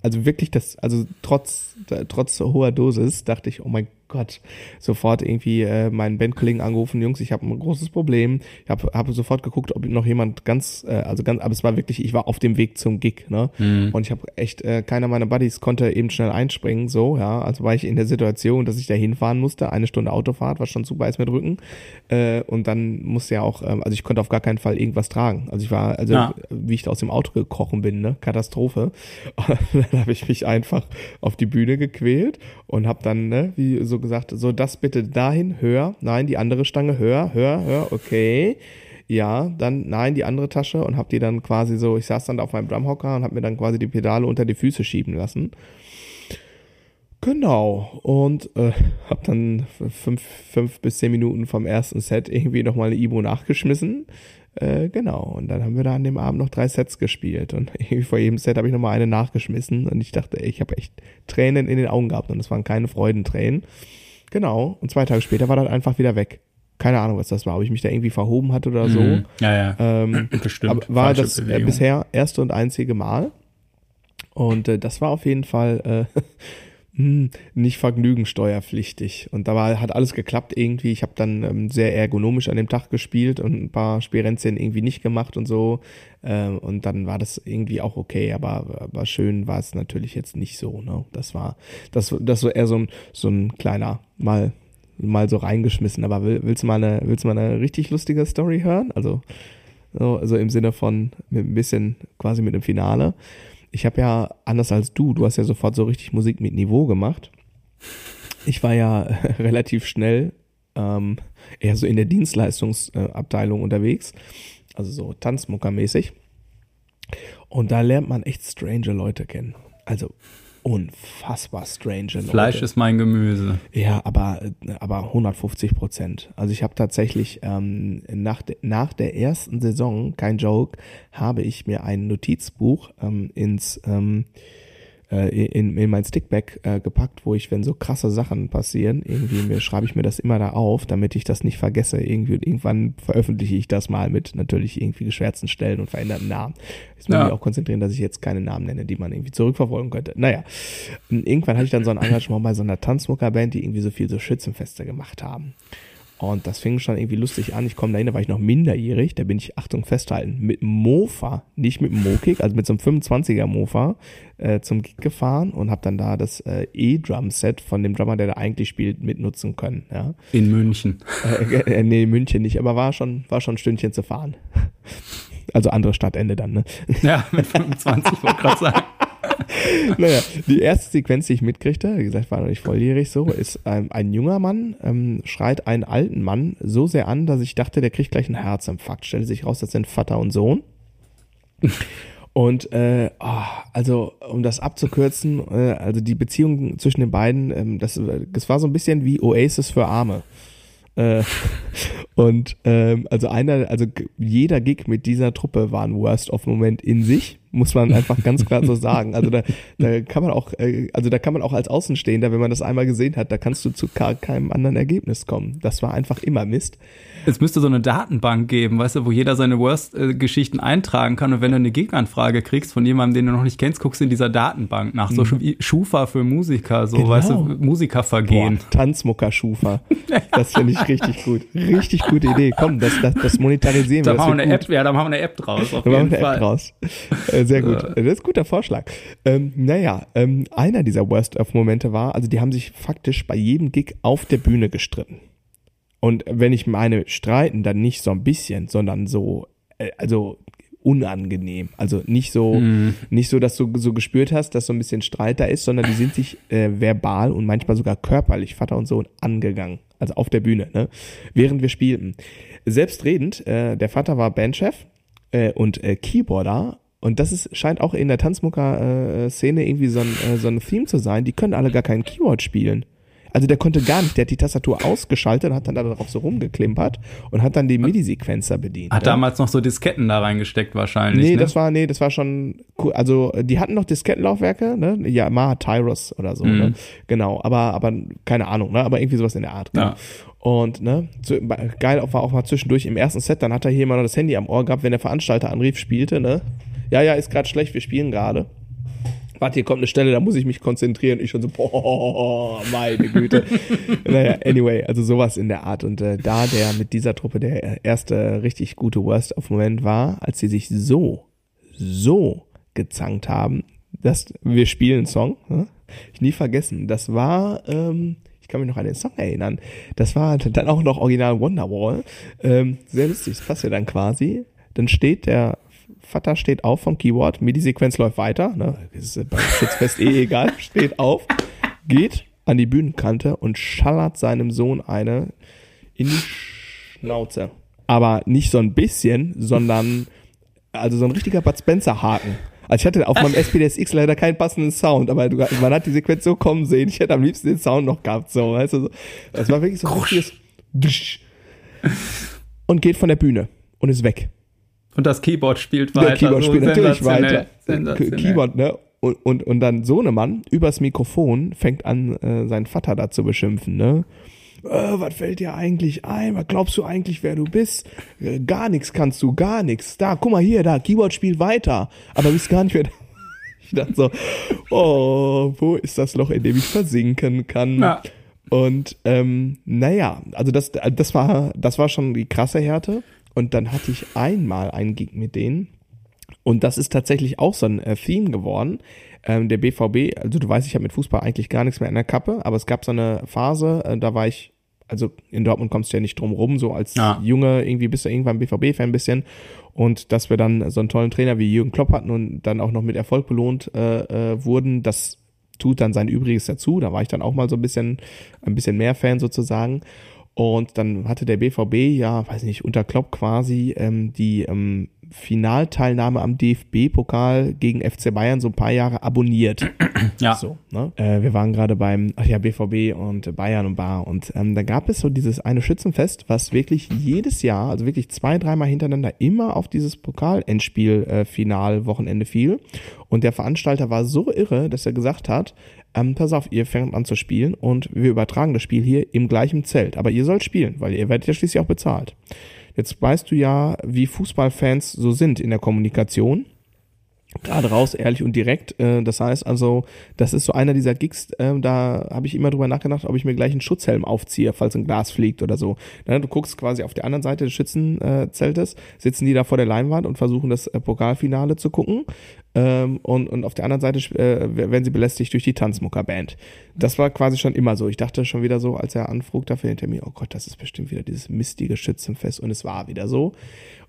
S1: also wirklich das, also trotz, trotz hoher Dosis dachte ich, oh mein Gott, sofort irgendwie äh, meinen Bandkollegen angerufen, Jungs, ich habe ein großes Problem. Ich habe hab sofort geguckt, ob noch jemand ganz, äh, also ganz, aber es war wirklich, ich war auf dem Weg zum Gig, ne? Mhm. Und ich habe echt, äh, keiner meiner Buddies konnte eben schnell einspringen, so, ja. Also war ich in der Situation, dass ich da hinfahren musste, eine Stunde Autofahrt, war schon super ist mit Rücken. Äh, und dann musste ja auch, ähm, also ich konnte auf gar keinen Fall irgendwas tragen. Also ich war, also ja. wie ich da aus dem Auto gekrochen bin, ne? Katastrophe. Und dann habe ich mich einfach auf die Bühne gequält und habe dann, ne, wie so gesagt, so das bitte dahin, höher, nein, die andere Stange, höher, höher, höher, okay. Ja, dann nein, die andere Tasche und hab die dann quasi so, ich saß dann auf meinem Drumhocker und hab mir dann quasi die Pedale unter die Füße schieben lassen. Genau. Und äh, habe dann fünf, fünf bis zehn Minuten vom ersten Set irgendwie nochmal eine Ibo nachgeschmissen. Äh, genau. Und dann haben wir da an dem Abend noch drei Sets gespielt. Und irgendwie vor jedem Set habe ich nochmal eine nachgeschmissen. Und ich dachte, ey, ich habe echt Tränen in den Augen gehabt. Und es waren keine Freudentränen. Genau. Und zwei Tage später war das einfach wieder weg. Keine Ahnung, was das war, ob ich mich da irgendwie verhoben hatte oder so. Mhm.
S2: Ja, ja.
S1: Ähm, Bestimmt. Aber war das äh, bisher erste und einzige Mal. Und äh, das war auf jeden Fall äh, hm, nicht vergnügensteuerpflichtig. Und da war, hat alles geklappt irgendwie. Ich habe dann ähm, sehr ergonomisch an dem Tag gespielt und ein paar Spielränzchen irgendwie nicht gemacht und so. Ähm, und dann war das irgendwie auch okay, aber, aber schön war es natürlich jetzt nicht so. Ne? Das war, das, das war eher so ein, so ein kleiner, mal, mal so reingeschmissen. Aber will, willst du mal eine, willst du mal eine richtig lustige Story hören? Also, so, also im Sinne von mit ein bisschen quasi mit dem Finale ich habe ja, anders als du, du hast ja sofort so richtig Musik mit Niveau gemacht. Ich war ja relativ schnell ähm, eher so in der Dienstleistungsabteilung unterwegs, also so Tanzmuckermäßig. Und da lernt man echt strange Leute kennen. Also unfassbar strange Leute.
S2: Fleisch ist mein Gemüse.
S1: Ja, aber, aber 150 Prozent. Also ich habe tatsächlich ähm, nach, de, nach der ersten Saison, kein Joke, habe ich mir ein Notizbuch ähm, ins ähm, äh, in, in mein Stickback äh, gepackt, wo ich, wenn so krasse Sachen passieren, irgendwie mir schreibe ich mir das immer da auf, damit ich das nicht vergesse. Irgendwie irgendwann veröffentliche ich das mal mit natürlich irgendwie geschwärzten Stellen und veränderten Namen. Ich muss ja. mich auch konzentrieren, dass ich jetzt keine Namen nenne, die man irgendwie zurückverfolgen könnte. Naja, irgendwann hatte ich dann so ein Engagement bei so einer Tanzmuckerband, die irgendwie so viel so Schützenfeste gemacht haben. Und das fing schon irgendwie lustig an. Ich komme dahin, da war ich noch minderjährig. Da bin ich, Achtung, festhalten, mit Mofa, nicht mit Mokik, also mit so einem 25er Mofa äh, zum Gig gefahren und habe dann da das äh, E-Drum-Set von dem Drummer, der da eigentlich spielt, mitnutzen können. Ja.
S2: In München.
S1: Äh, äh, nee, in München nicht, aber war schon, war schon ein Stündchen zu fahren. Also andere Stadtende dann, ne?
S2: Ja, mit 25 wollte ich gerade sagen.
S1: naja, die erste Sequenz, die ich mitkriegte, wie gesagt, war noch nicht volljährig so, ist ähm, ein junger Mann ähm, schreit einen alten Mann so sehr an, dass ich dachte, der kriegt gleich einen Herzinfarkt. Stellt sich raus, das sind Vater und Sohn. Und äh, oh, also um das abzukürzen, äh, also die Beziehung zwischen den beiden, ähm, das, das war so ein bisschen wie Oasis für Arme. Äh, und ähm, also einer, also jeder Gig mit dieser Truppe war ein Worst-of-Moment in sich muss man einfach ganz klar so sagen. Also da, da kann man auch, äh, also da kann man auch als Außenstehender, wenn man das einmal gesehen hat, da kannst du zu keinem anderen Ergebnis kommen. Das war einfach immer Mist.
S2: Es müsste so eine Datenbank geben, weißt du, wo jeder seine Worst-Geschichten eintragen kann und wenn du eine Gegenanfrage kriegst von jemandem, den du noch nicht kennst, guckst du in dieser Datenbank nach. So mhm. Schufa für Musiker, so, genau. weißt du, Musikervergehen.
S1: Boah, Tanzmucker-Schufa. Das finde ich richtig gut. Richtig gute Idee. Komm, das, das, das monetarisieren
S2: wir. Da machen wir eine App, ja, da machen wir eine App draus. Auf da jeden machen wir eine Fall. App draus.
S1: Sehr gut. Das ist ein guter Vorschlag. Ähm, naja, ähm, einer dieser Worst-of-Momente war, also die haben sich faktisch bei jedem Gig auf der Bühne gestritten. Und wenn ich meine streiten, dann nicht so ein bisschen, sondern so, äh, also unangenehm. Also nicht so, mm. nicht so, dass du so gespürt hast, dass so ein bisschen Streit da ist, sondern die sind sich äh, verbal und manchmal sogar körperlich, Vater und Sohn, angegangen. Also auf der Bühne, ne? Während wir spielten. Selbstredend, äh, der Vater war Bandchef äh, und äh, Keyboarder und das ist, scheint auch in der Tanzmucker-Szene irgendwie so ein, äh, so ein Theme zu sein. Die können alle gar kein Keyword spielen. Also der konnte gar nicht, der hat die Tastatur ausgeschaltet und hat dann darauf so rumgeklimpert und hat dann den MIDI-Sequenzer bedient.
S2: Hat
S1: ne?
S2: damals noch so Disketten da reingesteckt wahrscheinlich.
S1: Nee,
S2: ne?
S1: das war, nee, das war schon cool. Also, die hatten noch Diskettenlaufwerke, ne? Ja, Yamaha Tyros oder so,
S2: Mhm.
S1: ne? Genau, aber, aber, keine Ahnung, ne? Aber irgendwie sowas in der Art. genau.
S2: Ja.
S1: Und, ne? Geil war auch mal zwischendurch im ersten Set, dann hat er hier mal noch das Handy am Ohr gehabt, wenn der Veranstalter anrief, spielte, ne? Ja, ja, ist gerade schlecht, wir spielen gerade. Warte, hier kommt eine Stelle, da muss ich mich konzentrieren. Ich schon so, boah, meine Güte. naja, anyway, also sowas in der Art. Und äh, da der mit dieser Truppe der erste richtig gute Worst of Moment war, als sie sich so, so gezankt haben, dass wir spielen einen Song, ne? ich nie vergessen. Das war, ähm, ich kann mich noch an den Song erinnern. Das war dann auch noch original Wonderwall. Ähm, sehr lustig, das passt ja dann quasi. Dann steht der Vater steht auf vom Keyboard, MIDI-Sequenz läuft weiter, ne? ist beim Schutzfest eh egal, steht auf, geht an die Bühnenkante und schallert seinem Sohn eine in die Schnauze. Aber nicht so ein bisschen, sondern also so ein richtiger Bud Spencer Haken. Also ich hatte auf meinem SPDSX leider keinen passenden Sound, aber man hat die Sequenz so kommen sehen. Ich hätte am liebsten den Sound noch gehabt, so, weißt du, so. Das war wirklich so ein richtiges und geht von der Bühne und ist weg.
S2: Und das Keyboard spielt weiter.
S1: Der Keyboard
S2: so
S1: spielt natürlich weiter. Keyboard, ne? Und, und, und dann Sohnemann übers Mikrofon fängt an, äh, seinen Vater da zu beschimpfen, ne? Äh, was fällt dir eigentlich ein? Was glaubst du eigentlich, wer du bist? Äh, gar nichts kannst du, gar nichts. Da, guck mal hier, da, Keyboard spielt weiter. Aber bist gar nicht mehr. Ich dachte so, oh, wo ist das Loch, in dem ich versinken kann?
S2: Ja.
S1: Und ähm, naja, also das, das war, das war schon die krasse Härte. Und dann hatte ich einmal einen Gig mit denen. Und das ist tatsächlich auch so ein äh, Theme geworden. Ähm, der BVB, also du weißt, ich habe mit Fußball eigentlich gar nichts mehr in der Kappe, aber es gab so eine Phase, äh, da war ich, also in Dortmund kommst du ja nicht drum rum, so als
S2: Ja.
S1: Junge, irgendwie bist du irgendwann BVB-Fan ein bisschen. Und dass wir dann so einen tollen Trainer wie Jürgen Klopp hatten und dann auch noch mit Erfolg belohnt äh, äh, wurden, das tut dann sein Übriges dazu. Da war ich dann auch mal so ein bisschen, ein bisschen mehr Fan sozusagen. Und dann hatte der BVB ja, weiß nicht, unter Klopp quasi ähm, die ähm, Finalteilnahme am DFB-Pokal gegen FC Bayern so ein paar Jahre abonniert.
S2: Ja.
S1: So, ne? äh, wir waren gerade beim, ach ja, BVB und Bayern und Bar und ähm, da gab es so dieses eine Schützenfest, was wirklich jedes Jahr, also wirklich zwei, dreimal hintereinander immer auf dieses Pokal-Endspiel-Final-Wochenende fiel. Und der Veranstalter war so irre, dass er gesagt hat, ähm, pass auf, ihr fängt an zu spielen und wir übertragen das Spiel hier im gleichen Zelt. Aber ihr sollt spielen, weil ihr werdet ja schließlich auch bezahlt. Jetzt weißt du ja, wie Fußballfans so sind in der Kommunikation gerade raus, ehrlich und direkt. Äh, das heißt also, das ist so einer dieser Gigs, äh, da habe ich immer drüber nachgedacht, ob ich mir gleich einen Schutzhelm aufziehe, falls ein Glas fliegt oder so. Ne, du guckst quasi auf der anderen Seite des Schützenzeltes, sitzen die da vor der Leinwand und versuchen das äh, Pokalfinale zu gucken. Ähm, und, und auf der anderen Seite äh, werden sie belästigt durch die Tanzmuckerband. Das war quasi schon immer so. Ich dachte schon wieder so, als er anfrug dafür den Termin, oh Gott, das ist bestimmt wieder dieses mistige Schützenfest. Und es war wieder so.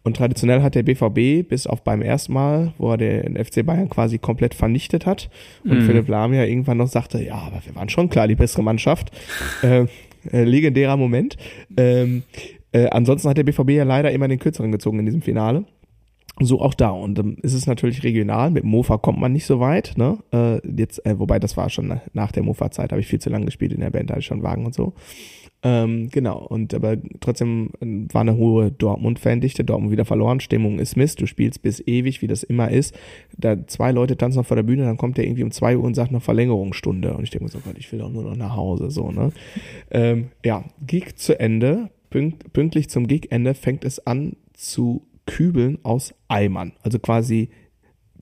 S1: Und traditionell hat der BVB bis auf beim ersten Mal, wo er den FC Bayern quasi komplett vernichtet hat und
S2: Mhm.
S1: Philipp Lahm ja irgendwann noch sagte, ja, aber wir waren schon klar die bessere Mannschaft. äh, äh, legendärer Moment. Ähm, äh, ansonsten hat der BVB ja leider immer den kürzeren gezogen in diesem Finale. So auch da. Und ähm, ist es natürlich regional. Mit Mofa kommt man nicht so weit. Ne? Äh, jetzt, äh, wobei das war schon nach der Mofa-Zeit, habe ich viel zu lange gespielt in der Band, da hatte ich schon Wagen und so. Ähm, genau, und aber trotzdem äh, war eine hohe Dortmund-Fandichte, Dortmund wieder verloren, Stimmung ist Mist, du spielst bis ewig, wie das immer ist. Da zwei Leute tanzen noch vor der Bühne, dann kommt der irgendwie um zwei Uhr und sagt noch Verlängerungsstunde. Und ich denke mir so, Gott, ich will doch nur noch nach Hause, so, ne? Ähm, ja, Gig zu Ende, pünkt, pünktlich zum Gig-Ende fängt es an zu kübeln aus Eimern, also quasi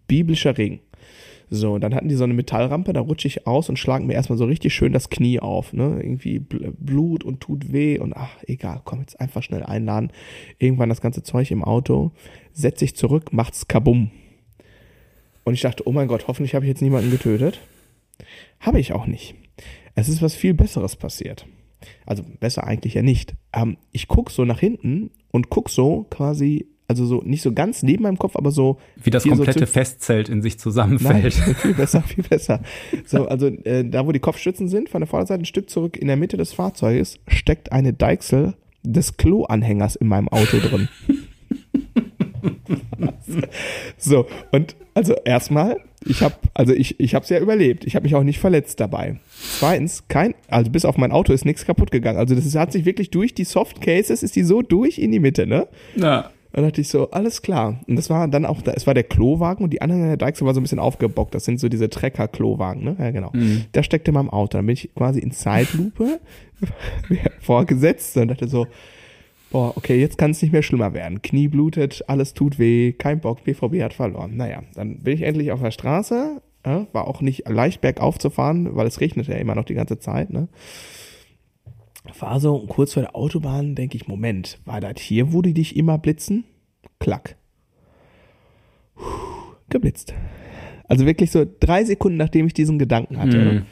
S1: biblischer Regen. So, und dann hatten die so eine Metallrampe, da rutsche ich aus und schlagen mir erstmal so richtig schön das Knie auf, ne? Irgendwie Bl- Blut und tut weh und ach, egal, komm jetzt einfach schnell einladen. Irgendwann das ganze Zeug im Auto, setz ich zurück, macht's kabum. Und ich dachte, oh mein Gott, hoffentlich habe ich jetzt niemanden getötet. Habe ich auch nicht. Es ist was viel Besseres passiert. Also besser eigentlich ja nicht. Ähm, ich guck so nach hinten und guck so quasi, also so nicht so ganz neben meinem Kopf, aber so
S2: Wie das
S1: so
S2: komplette
S1: zu-
S2: Festzelt in sich
S1: Nein,
S2: zusammenfällt.
S1: viel besser, viel besser. So, also äh, da, wo die Kopfstützen sind, von der Vorderseite ein Stück zurück, in der Mitte des Fahrzeuges steckt eine Deichsel des Kloanhängers in meinem Auto drin. so, und also erstmal ich habe also ich ich habe es ja überlebt. Ich habe mich auch nicht verletzt dabei. Zweitens, kein also bis auf mein Auto ist nichts kaputt gegangen. Also das ist, hat sich wirklich durch die Soft Cases ist die so durch in die Mitte, ne?
S2: Ja.
S1: Dann dachte ich so, alles klar. Und das war dann auch, es war der Klowagen und die Anhänger der Deichsel war so ein bisschen aufgebockt. Das sind so diese Trecker-Klowagen, ne? Ja, genau.
S2: Mhm.
S1: Der steckte in meinem Auto. Dann bin ich quasi in Zeitlupe vorgesetzt und dachte so, boah, okay, jetzt kann es nicht mehr schlimmer werden. Knie blutet, alles tut weh, kein Bock, BVB hat verloren. Naja, dann bin ich endlich auf der Straße, war auch nicht leicht bergauf zu fahren, weil es regnete ja immer noch die ganze Zeit, ne? War so kurz vor der Autobahn, denke ich, Moment, war das hier, wo die dich immer blitzen? Klack. Puh, geblitzt. Also wirklich so drei Sekunden, nachdem ich diesen Gedanken hatte.
S2: Mhm.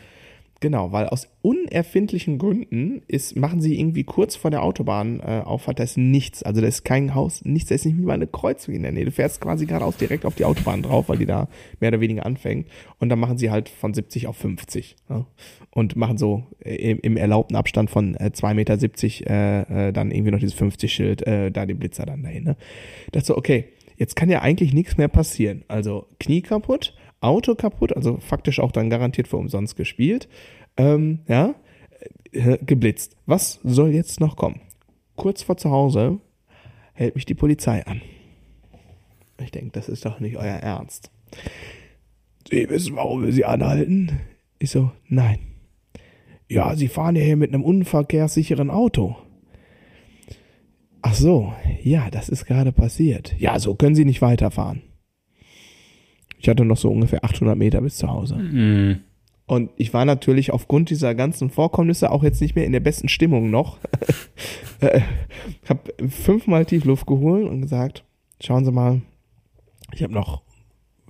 S1: Genau, weil aus unerfindlichen Gründen ist, machen sie irgendwie kurz vor der Autobahn äh, da ist nichts. Also da ist kein Haus, nichts, da ist nicht mal eine Kreuzung in der Nähe. Du fährst quasi geradeaus direkt auf die Autobahn drauf, weil die da mehr oder weniger anfängt. Und dann machen sie halt von 70 auf 50. Ja? Und machen so äh, im, im erlaubten Abstand von äh, 2,70 Meter äh, äh, dann irgendwie noch dieses 50-Schild, äh, da den Blitzer dann dahin. Ne? dachte so, okay, jetzt kann ja eigentlich nichts mehr passieren. Also Knie kaputt, Auto kaputt, also faktisch auch dann garantiert für umsonst gespielt. Ähm, ja, äh, geblitzt. Was soll jetzt noch kommen? Kurz vor zu Hause hält mich die Polizei an. Ich denke, das ist doch nicht euer Ernst. Sie wissen, warum wir Sie anhalten? Ich so, nein. Ja, Sie fahren ja hier mit einem unverkehrssicheren Auto. Ach so, ja, das ist gerade passiert. Ja, so können Sie nicht weiterfahren. Ich hatte noch so ungefähr 800 Meter bis zu Hause.
S2: Mhm.
S1: Und ich war natürlich aufgrund dieser ganzen Vorkommnisse auch jetzt nicht mehr in der besten Stimmung noch. Äh, hab fünfmal tief Luft geholt und gesagt, schauen Sie mal, ich habe noch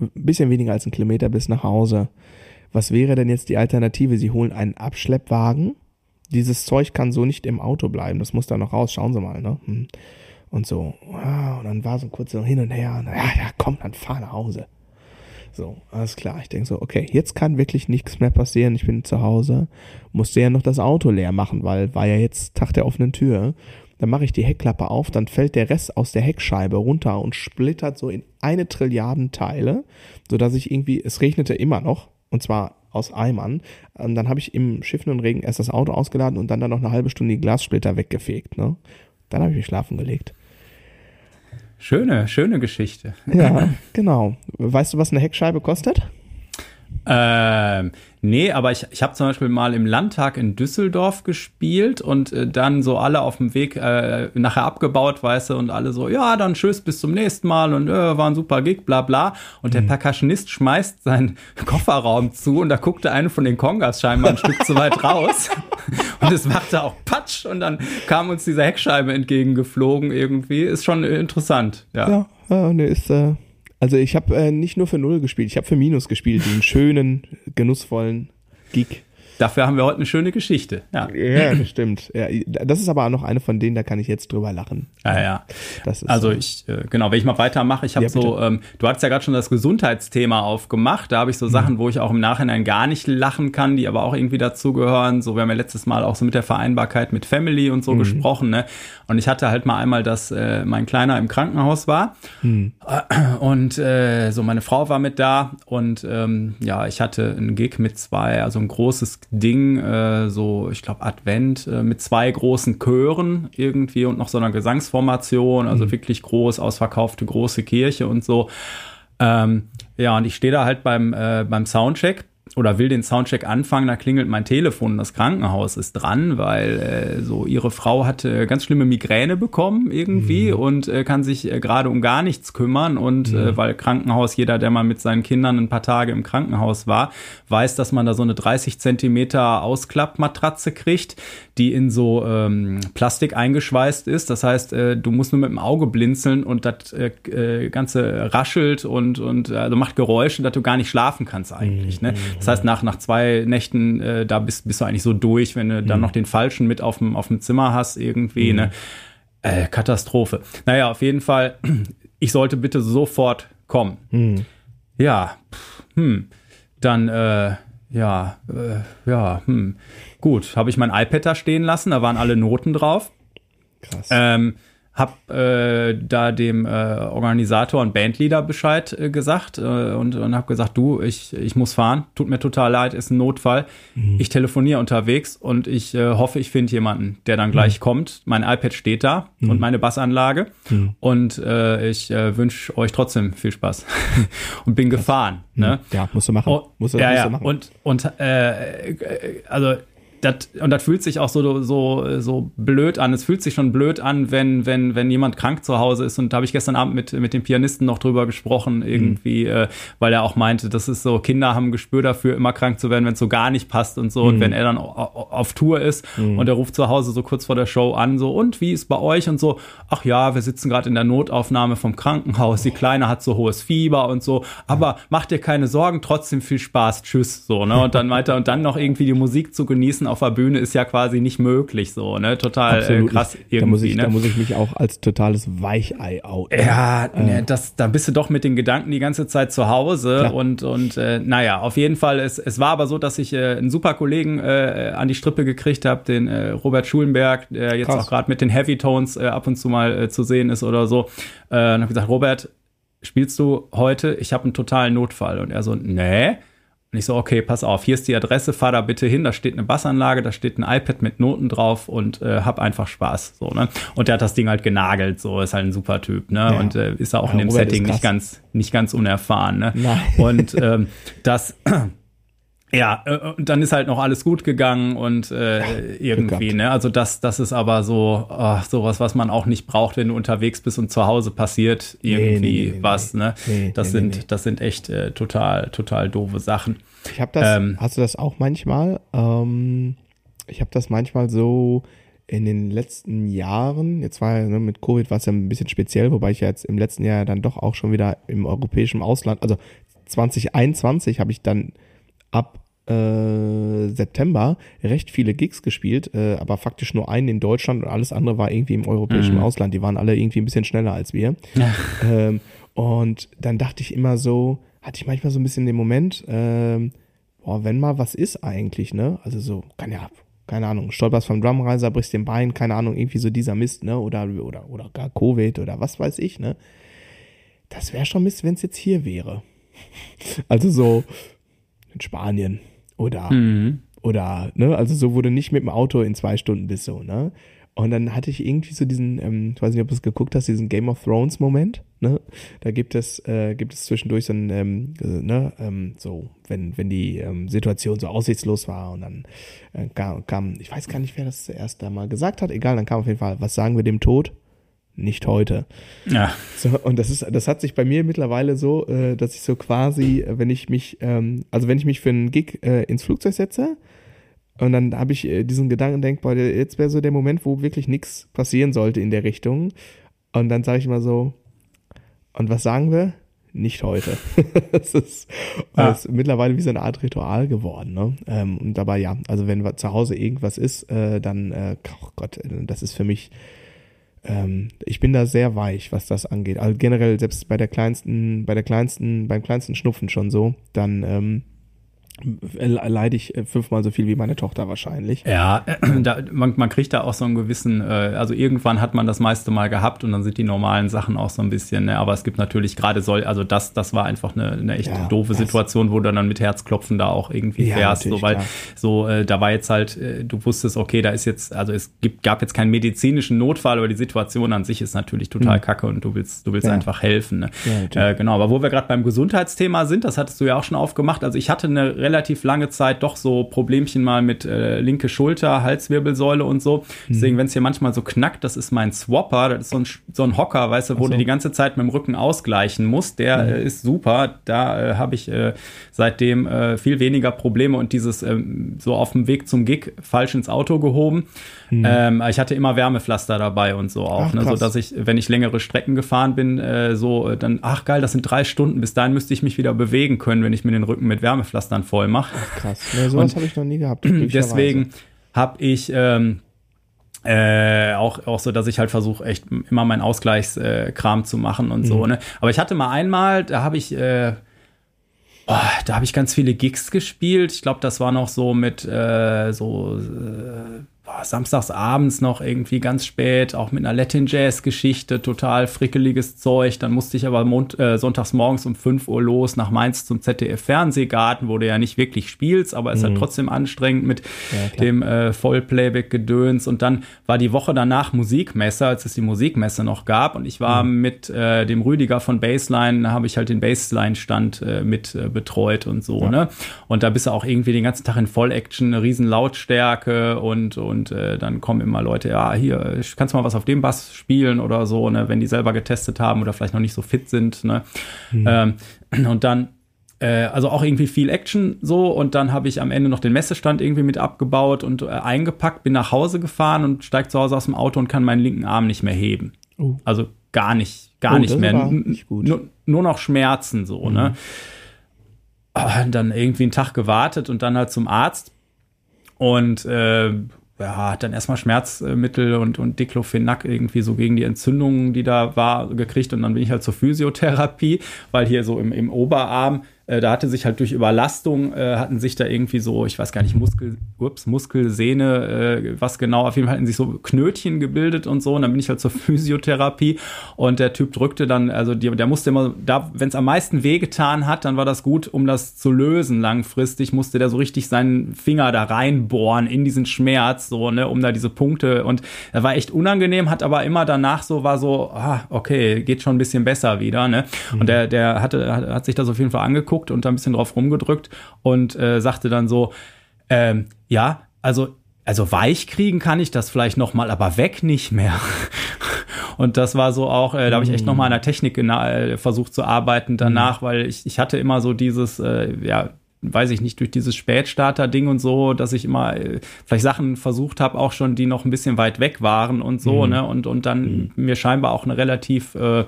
S1: ein bisschen weniger als einen Kilometer bis nach Hause. Was wäre denn jetzt die Alternative? Sie holen einen Abschleppwagen. Dieses Zeug kann so nicht im Auto bleiben. Das muss da noch raus. Schauen Sie mal, ne? Hm. Und so, ah, und dann war so ein kurzer Hin und Her. Und, ja, ja, komm, dann fahr nach Hause. So, alles klar. Ich denke so, okay, jetzt kann wirklich nichts mehr passieren. Ich bin zu Hause. Musste ja noch das Auto leer machen, weil war ja jetzt Tag der offenen Tür. Dann mache ich die Heckklappe auf, dann fällt der Rest aus der Heckscheibe runter und splittert so in eine Trilliarden Teile, so dass ich irgendwie, es regnete immer noch, und zwar aus Eimern. Und dann habe ich im schiffenden Regen erst das Auto ausgeladen und dann dann noch eine halbe Stunde die Glassplitter weggefegt. Ne? Dann habe ich mich schlafen gelegt.
S2: Schöne, schöne Geschichte.
S1: Ja, genau. Weißt du, was eine Heckscheibe kostet?
S2: Ähm, nee, aber ich, ich habe zum Beispiel mal im Landtag in Düsseldorf gespielt und äh, dann so alle auf dem Weg äh, nachher abgebaut, weißt du, und alle so, ja, dann tschüss, bis zum nächsten Mal und äh, war ein super Gig, bla bla. Und der Percussionist schmeißt seinen Kofferraum zu und da guckte eine von den Kongas scheinbar ein Stück zu weit raus. Und es machte auch Patsch und dann kam uns diese Heckscheibe entgegengeflogen irgendwie. Ist schon interessant, ja.
S1: Ja, ja ne, ist, äh, also ich habe äh, nicht nur für Null gespielt, ich habe für Minus gespielt, den schönen, genussvollen Gig.
S2: Dafür haben wir heute eine schöne Geschichte. Ja,
S1: Ja, das stimmt. Ja, das ist aber auch noch eine von denen, da kann ich jetzt drüber lachen.
S2: ja. ja.
S1: Das ist
S2: Also
S1: so.
S2: ich, äh, genau, wenn ich mal weitermache, ich habe
S1: Ja,
S2: so, ähm, du hattest ja gerade schon das Gesundheitsthema aufgemacht, da habe ich so Sachen, wo ich auch im Nachhinein gar nicht lachen kann, die aber auch irgendwie dazugehören. So, wir haben ja letztes Mal auch so mit der Vereinbarkeit mit Family und so gesprochen, ne? Und ich hatte halt mal einmal, dass äh, mein Kleiner im Krankenhaus war und äh, so meine Frau war mit da und ähm, ja, ich hatte einen Gig mit zwei, also ein großes Ding, äh, so ich glaube Advent äh, mit zwei großen Chören irgendwie und noch so einer Gesangsformation, also wirklich groß, ausverkaufte große Kirche und so. Ähm, ja, und ich stehe da halt beim, äh, beim Soundcheck oder will den Soundcheck anfangen, da klingelt mein Telefon und das Krankenhaus ist dran, weil äh, so ihre Frau hatte ganz schlimme Migräne bekommen irgendwie und äh, kann sich äh, gerade um gar nichts kümmern und äh, weil Krankenhaus, jeder, der mal mit seinen Kindern ein paar Tage im Krankenhaus war, weiß, dass man da so eine 30 Zentimeter Ausklappmatratze kriegt, die in so ähm, Plastik eingeschweißt ist. Das heißt, äh, du musst nur mit dem Auge blinzeln und das äh, äh, Ganze raschelt und, und äh, also macht Geräusche, dass du gar nicht schlafen kannst eigentlich. Ne? Das heißt, nach, nach zwei Nächten, äh, da bist, bist du eigentlich so durch, wenn du dann noch den Falschen mit auf dem, auf dem Zimmer hast irgendwie. Ne? Äh, Katastrophe. Naja, auf jeden Fall, ich sollte bitte sofort kommen. Ja, pff, hm. Dann, äh, ja, äh, ja, hm. Gut, habe ich mein iPad da stehen lassen, da waren alle Noten drauf.
S1: Krass.
S2: Ähm, hab äh, da dem äh, Organisator und Bandleader Bescheid äh, gesagt äh, und, und habe gesagt, du, ich, ich muss fahren, tut mir total leid, ist ein Notfall. Mhm. Ich telefoniere unterwegs und ich äh, hoffe, ich finde jemanden, der dann gleich mhm. kommt. Mein iPad steht da mhm. und meine Bassanlage mhm. und äh, ich äh, wünsche euch trotzdem viel Spaß und bin gefahren. Ne?
S1: Mhm. Ja, musst du machen.
S2: Oh,
S1: musst du,
S2: ja,
S1: musst
S2: ja.
S1: du machen.
S2: Und, und äh, äh also das, und das fühlt sich auch so, so, so blöd an. Es fühlt sich schon blöd an, wenn, wenn, wenn jemand krank zu Hause ist. Und da habe ich gestern Abend mit, mit dem Pianisten noch drüber gesprochen, irgendwie, mhm. äh, weil er auch meinte, das ist so, Kinder haben ein Gespür dafür, immer krank zu werden, wenn es so gar nicht passt und so. Mhm. Und wenn er dann auf Tour ist mhm. und er ruft zu Hause so kurz vor der Show an, so, und wie ist bei euch? Und so, ach ja, wir sitzen gerade in der Notaufnahme vom Krankenhaus. Die Kleine hat so hohes Fieber und so. Aber mach dir keine Sorgen, trotzdem viel Spaß. Tschüss. So, ne? Und dann weiter und dann noch irgendwie die Musik zu genießen auf der Bühne ist ja quasi nicht möglich so, ne? Total äh, krass irgendwie.
S1: Da muss, ich,
S2: ne?
S1: da muss ich mich auch als totales Weichei outen.
S2: Ja, äh. ne, das, da bist du doch mit den Gedanken die ganze Zeit zu Hause Klar. und, und äh, naja, auf jeden Fall, es, es war aber so, dass ich äh, einen super Kollegen äh, an die Strippe gekriegt habe, den äh, Robert Schulenberg, der jetzt krass. auch gerade mit den Heavy Tones äh, ab und zu mal äh, zu sehen ist oder so. Äh, und habe gesagt, Robert, spielst du heute? Ich habe einen totalen Notfall. Und er so, nee. Und ich so, okay, pass auf, hier ist die Adresse, fahr da bitte hin, da steht eine Bassanlage, da steht ein iPad mit Noten drauf und äh, hab einfach Spaß. So, ne? Und der hat das Ding halt genagelt, so ist halt ein super Typ, ne? Ja. Und äh, ist auch ja, in dem Robert Setting nicht ganz, nicht ganz unerfahren. Ne? Nein. Und ähm, das ja, äh, und dann ist halt noch alles gut gegangen und äh, irgendwie, ne? Also das, das ist aber so oh, sowas, was man auch nicht braucht, wenn du unterwegs bist und zu Hause passiert irgendwie nee, nee, nee, was, ne? das sind, das sind echt äh, total, total doofe Sachen.
S1: Ich habe das, ähm, hast du das auch manchmal? Ähm, ich habe das manchmal so in den letzten Jahren, jetzt war ne, mit Covid war es ja ein bisschen speziell, wobei ich ja jetzt im letzten Jahr dann doch auch schon wieder im europäischen Ausland, also 2021 habe ich dann ab äh, September recht viele Gigs gespielt, äh, aber faktisch nur einen in Deutschland und alles andere war irgendwie im europäischen mhm. Ausland. Die waren alle irgendwie ein bisschen schneller als wir. Ähm, und dann dachte ich immer so, hatte ich manchmal so ein bisschen den Moment, ähm, boah, wenn mal was ist eigentlich, ne? Also so, kann ja, keine Ahnung, stolperst vom Drumreiser, brichst den Bein, keine Ahnung, irgendwie so dieser Mist, ne? Oder, oder, oder gar Covid oder was weiß ich, ne? Das wäre schon Mist, wenn es jetzt hier wäre. Also so in Spanien, oder, mhm. oder, ne, also so wurde nicht mit dem Auto in zwei Stunden bis so, ne? Und dann hatte ich irgendwie so diesen, ähm, ich weiß nicht, ob du es geguckt hast, diesen Game of Thrones Moment, ne? Da gibt es, äh, gibt es zwischendurch so ein, ähm, äh, ne, ähm, so, wenn, wenn die ähm, Situation so aussichtslos war und dann äh, kam, kam, ich weiß gar nicht, wer das zuerst da mal gesagt hat, egal, dann kam auf jeden Fall, was sagen wir dem Tod? Nicht heute. Ja. So, und das ist, das hat sich bei mir mittlerweile so, äh, dass ich so quasi, wenn ich mich, ähm, also wenn ich mich für einen Gig äh, ins Flugzeug setze und dann habe ich äh, diesen Gedanken, denk, boah, jetzt wäre so der Moment, wo wirklich nichts passieren sollte in der Richtung. Und dann sage ich immer so, und was sagen wir? Nicht heute. das ist, ja. ist mittlerweile wie so eine Art Ritual geworden. Ne? Ähm, und dabei ja, also wenn zu Hause irgendwas ist, äh, dann, äh, oh Gott, das ist für mich ähm, ich bin da sehr weich, was das angeht. Also generell selbst bei der kleinsten, bei der kleinsten, beim kleinsten Schnupfen schon so, dann ähm, leide ich äh, fünfmal so viel wie meine Tochter wahrscheinlich.
S2: Ja, da, man, man kriegt da auch so einen gewissen, äh, also irgendwann hat man das meiste Mal gehabt und dann sind die normalen Sachen auch so ein bisschen, ne? aber es gibt natürlich gerade soll, also das, das war einfach eine, eine echt ja, doofe Situation, wo du dann mit Herzklopfen da auch irgendwie ja, fährst, so, weil klar. so, äh, da war jetzt halt, äh, du wusstest, okay, da ist jetzt, also es gibt, gab jetzt keinen medizinischen Notfall, aber die Situation an sich ist natürlich total mhm. kacke und du willst, du willst ja. einfach helfen. Ne? Äh, genau, aber wo wir gerade beim Gesundheitsthema sind, das hattest du ja auch schon aufgemacht, also ich hatte eine relativ lange Zeit doch so Problemchen mal mit äh, linke Schulter, Halswirbelsäule und so. Mhm. Deswegen, wenn es hier manchmal so knackt, das ist mein Swapper, das ist so ein, so ein Hocker, weißt du, wo so. du die ganze Zeit mit dem Rücken ausgleichen musst. Der mhm. äh, ist super. Da äh, habe ich äh, seitdem äh, viel weniger Probleme und dieses ähm, so auf dem Weg zum Gig falsch ins Auto gehoben. Mhm. Ähm, ich hatte immer Wärmepflaster dabei und so auch, ach, ne, so dass ich, wenn ich längere Strecken gefahren bin, äh, so äh, dann, ach geil, das sind drei Stunden. Bis dahin müsste ich mich wieder bewegen können, wenn ich mir den Rücken mit Wärmepflastern voll mache.
S1: Krass. Ja, sowas habe ich noch nie gehabt.
S2: Deswegen habe ich ähm, äh, auch, auch so, dass ich halt versuche, echt immer meinen Ausgleichskram äh, zu machen und mhm. so. Ne? Aber ich hatte mal einmal, da habe ich äh, Oh, da habe ich ganz viele Gigs gespielt. Ich glaube, das war noch so mit äh, so äh, samstags abends noch irgendwie ganz spät, auch mit einer Latin Jazz Geschichte, total frickeliges Zeug. Dann musste ich aber Mond, äh, sonntags morgens um 5 Uhr los nach Mainz zum ZDF Fernsehgarten, wo du ja nicht wirklich spielst, aber es mhm. ist halt trotzdem anstrengend mit ja, dem äh, Vollplayback Gedöns. Und dann war die Woche danach Musikmesse, als es die Musikmesse noch gab. Und ich war mhm. mit äh, dem Rüdiger von Baseline, habe ich halt den Baseline-Stand äh, mit äh, betreut und so. Ja. Ne? Und da bist du auch irgendwie den ganzen Tag in Voll-Action, eine riesen Lautstärke und, und äh, dann kommen immer Leute, ja, hier, kannst du mal was auf dem Bass spielen oder so, ne, wenn die selber getestet haben oder vielleicht noch nicht so fit sind. Ne? Mhm. Ähm, und dann äh, also auch irgendwie viel Action so und dann habe ich am Ende noch den Messestand irgendwie mit abgebaut und äh, eingepackt, bin nach Hause gefahren und steige zu Hause aus dem Auto und kann meinen linken Arm nicht mehr heben. Oh. Also gar nicht, gar oh, nicht mehr. Nicht nur, nur, noch Schmerzen so, ne? mhm. ne? dann irgendwie einen Tag gewartet und dann halt zum Arzt und äh, ja, hat dann erstmal Schmerzmittel und, und Diclofenac irgendwie so gegen die Entzündungen, die da war, gekriegt. Und dann bin ich halt zur Physiotherapie, weil hier so im, im Oberarm da hatte sich halt durch Überlastung, äh, hatten sich da irgendwie so, ich weiß gar nicht, Muskel, ups, Muskelsehne, äh, was genau, auf jeden Fall hatten sich so Knötchen gebildet und so. Und dann bin ich halt zur Physiotherapie und der Typ drückte dann, also die, der musste immer, da, wenn es am meisten wehgetan hat, dann war das gut, um das zu lösen langfristig, musste der so richtig seinen Finger da reinbohren in diesen Schmerz, so, ne, um da diese Punkte und er war echt unangenehm, hat aber immer danach so, war so, ah, okay, geht schon ein bisschen besser wieder, ne. Mhm. Und der, der hatte, hat, hat sich das auf jeden Fall angeguckt angeguckt und da ein bisschen drauf rumgedrückt und äh, sagte dann so, ähm, ja, also also weich kriegen kann ich das vielleicht noch mal, aber weg nicht mehr. Und das war so auch, äh, da habe ich echt noch mal an der Technik äh, versucht zu arbeiten danach, mhm. weil ich, ich hatte immer so dieses, äh, ja, weiß ich nicht, durch dieses Spätstarter-Ding und so, dass ich immer äh, vielleicht Sachen versucht habe, auch schon, die noch ein bisschen weit weg waren und so, mhm. ne? Und, und dann mhm. mir scheinbar auch eine relativ äh,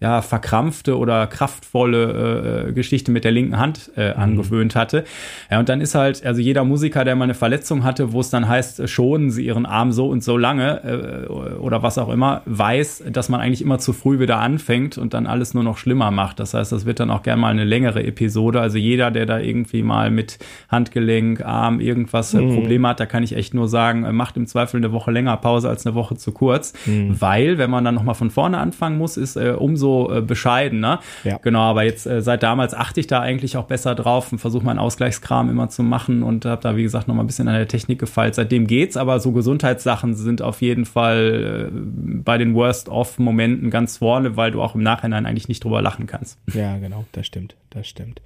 S2: ja, verkrampfte oder kraftvolle äh, Geschichte mit der linken Hand äh, mhm. angewöhnt hatte. Ja, und dann ist halt, also jeder Musiker, der mal eine Verletzung hatte, wo es dann heißt, äh, schonen Sie Ihren Arm so und so lange äh, oder was auch immer, weiß, dass man eigentlich immer zu früh wieder anfängt und dann alles nur noch schlimmer macht. Das heißt, das wird dann auch gerne mal eine längere Episode. Also jeder, der da irgendwie mal mit Handgelenk, Arm, irgendwas äh, mhm. Probleme hat, da kann ich echt nur sagen, äh, macht im Zweifel eine Woche länger Pause als eine Woche zu kurz. Mhm. Weil, wenn man dann nochmal von vorne anfangen muss, ist äh, umso so äh, bescheiden. Ne? Ja. Genau, aber jetzt äh, seit damals achte ich da eigentlich auch besser drauf und versuche meinen Ausgleichskram immer zu machen und habe da, wie gesagt, noch mal ein bisschen an der Technik gefeilt. Seitdem geht's, aber so Gesundheitssachen sind auf jeden Fall äh, bei den Worst-of-Momenten ganz vorne, weil du auch im Nachhinein eigentlich nicht drüber lachen kannst.
S1: Ja, genau, das stimmt, das stimmt.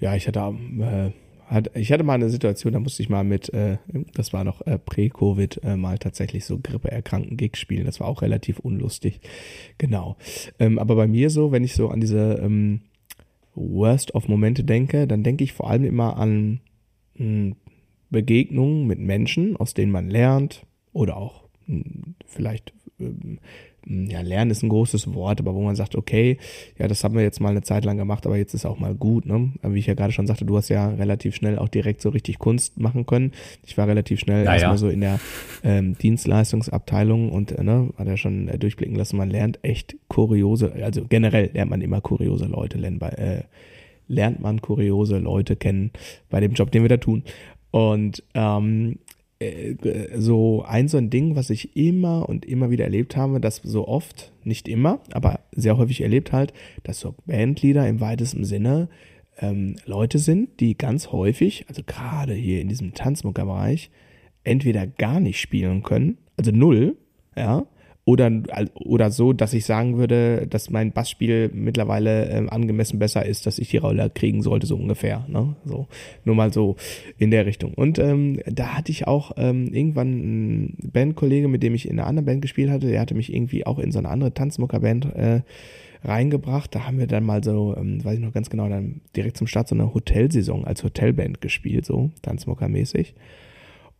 S1: Ja, ich hatte äh, ich hatte mal eine Situation, da musste ich mal mit, äh, das war noch äh, Prä-Covid, äh, mal tatsächlich so grippeerkrankten Gigs spielen. Das war auch relativ unlustig. Genau. Ähm, aber bei mir so, wenn ich so an diese ähm, Worst of Momente denke, dann denke ich vor allem immer an mh, hm, Begegnungen mit Menschen, aus denen man lernt oder auch mh, hm, vielleicht ähm, hm, ja, lernen ist ein großes Wort, aber wo man sagt, okay, ja, das haben wir jetzt mal eine Zeit lang gemacht, aber jetzt ist auch mal gut, ne? Wie ich ja gerade schon sagte, du hast ja relativ schnell auch direkt so richtig Kunst machen können. Ich war relativ schnell ja, erstmal so in der ähm, Dienstleistungsabteilung und äh, ne, hat ja schon äh, durchblicken lassen, man lernt echt kuriose, also generell lernt man immer kuriose Leute lernen bei, äh, lernt man kuriose Leute kennen bei dem Job, den wir da tun. Und ähm, äh, so ein so ein Ding, was ich immer und immer wieder erlebt habe, dass so oft, nicht immer, aber sehr häufig erlebt halt, dass so Bandleader im weitesten Sinne ähm, Leute sind, die ganz häufig, also gerade hier in diesem Tanzmuckerbereich, entweder gar nicht spielen können, also null, ja, oder, oder so, dass ich sagen würde, dass mein Bassspiel mittlerweile ähm, angemessen besser ist, dass ich die Rolle kriegen sollte, so ungefähr. Ne? So, nur mal so in der Richtung. Und ähm, da hatte ich auch ähm, irgendwann einen Bandkollege, mit dem ich in einer anderen Band gespielt hatte, der hatte mich irgendwie auch in so eine andere Tanzmuckerband äh, reingebracht. Da haben wir dann mal so, ähm, weiß ich noch ganz genau, dann direkt zum Start so eine Hotelsaison als Hotelband gespielt, so Tanzmuckermäßig.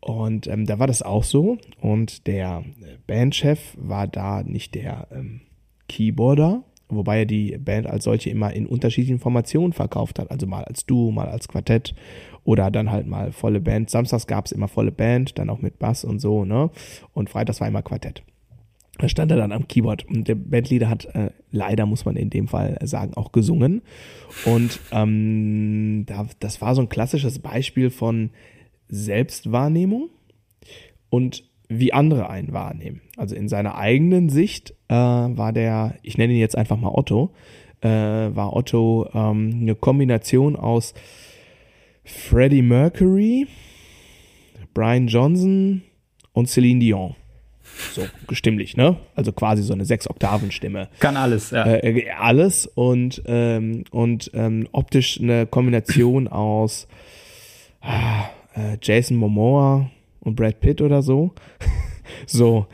S1: Und ähm, da war das auch so. Und der Bandchef war da nicht der ähm, Keyboarder, wobei er die Band als solche immer in unterschiedlichen Formationen verkauft hat. Also mal als Duo, mal als Quartett oder dann halt mal volle Band. Samstags gab es immer volle Band, dann auch mit Bass und so, ne? Und freitags war immer Quartett. Da stand er dann am Keyboard und der Bandleader hat äh, leider, muss man in dem Fall sagen, auch gesungen. Und ähm, da, das war so ein klassisches Beispiel von Selbstwahrnehmung und wie andere einen wahrnehmen. Also in seiner eigenen Sicht äh, war der, ich nenne ihn jetzt einfach mal Otto, äh, war Otto ähm, eine Kombination aus Freddie Mercury, Brian Johnson und Celine Dion. So, stimmlich, ne? Also quasi so eine Sechs-Oktaven-Stimme.
S2: Kann alles, ja.
S1: Äh, alles und, ähm, und ähm, optisch eine Kombination aus ah, äh, Jason Momoa und Brad Pitt oder so. so,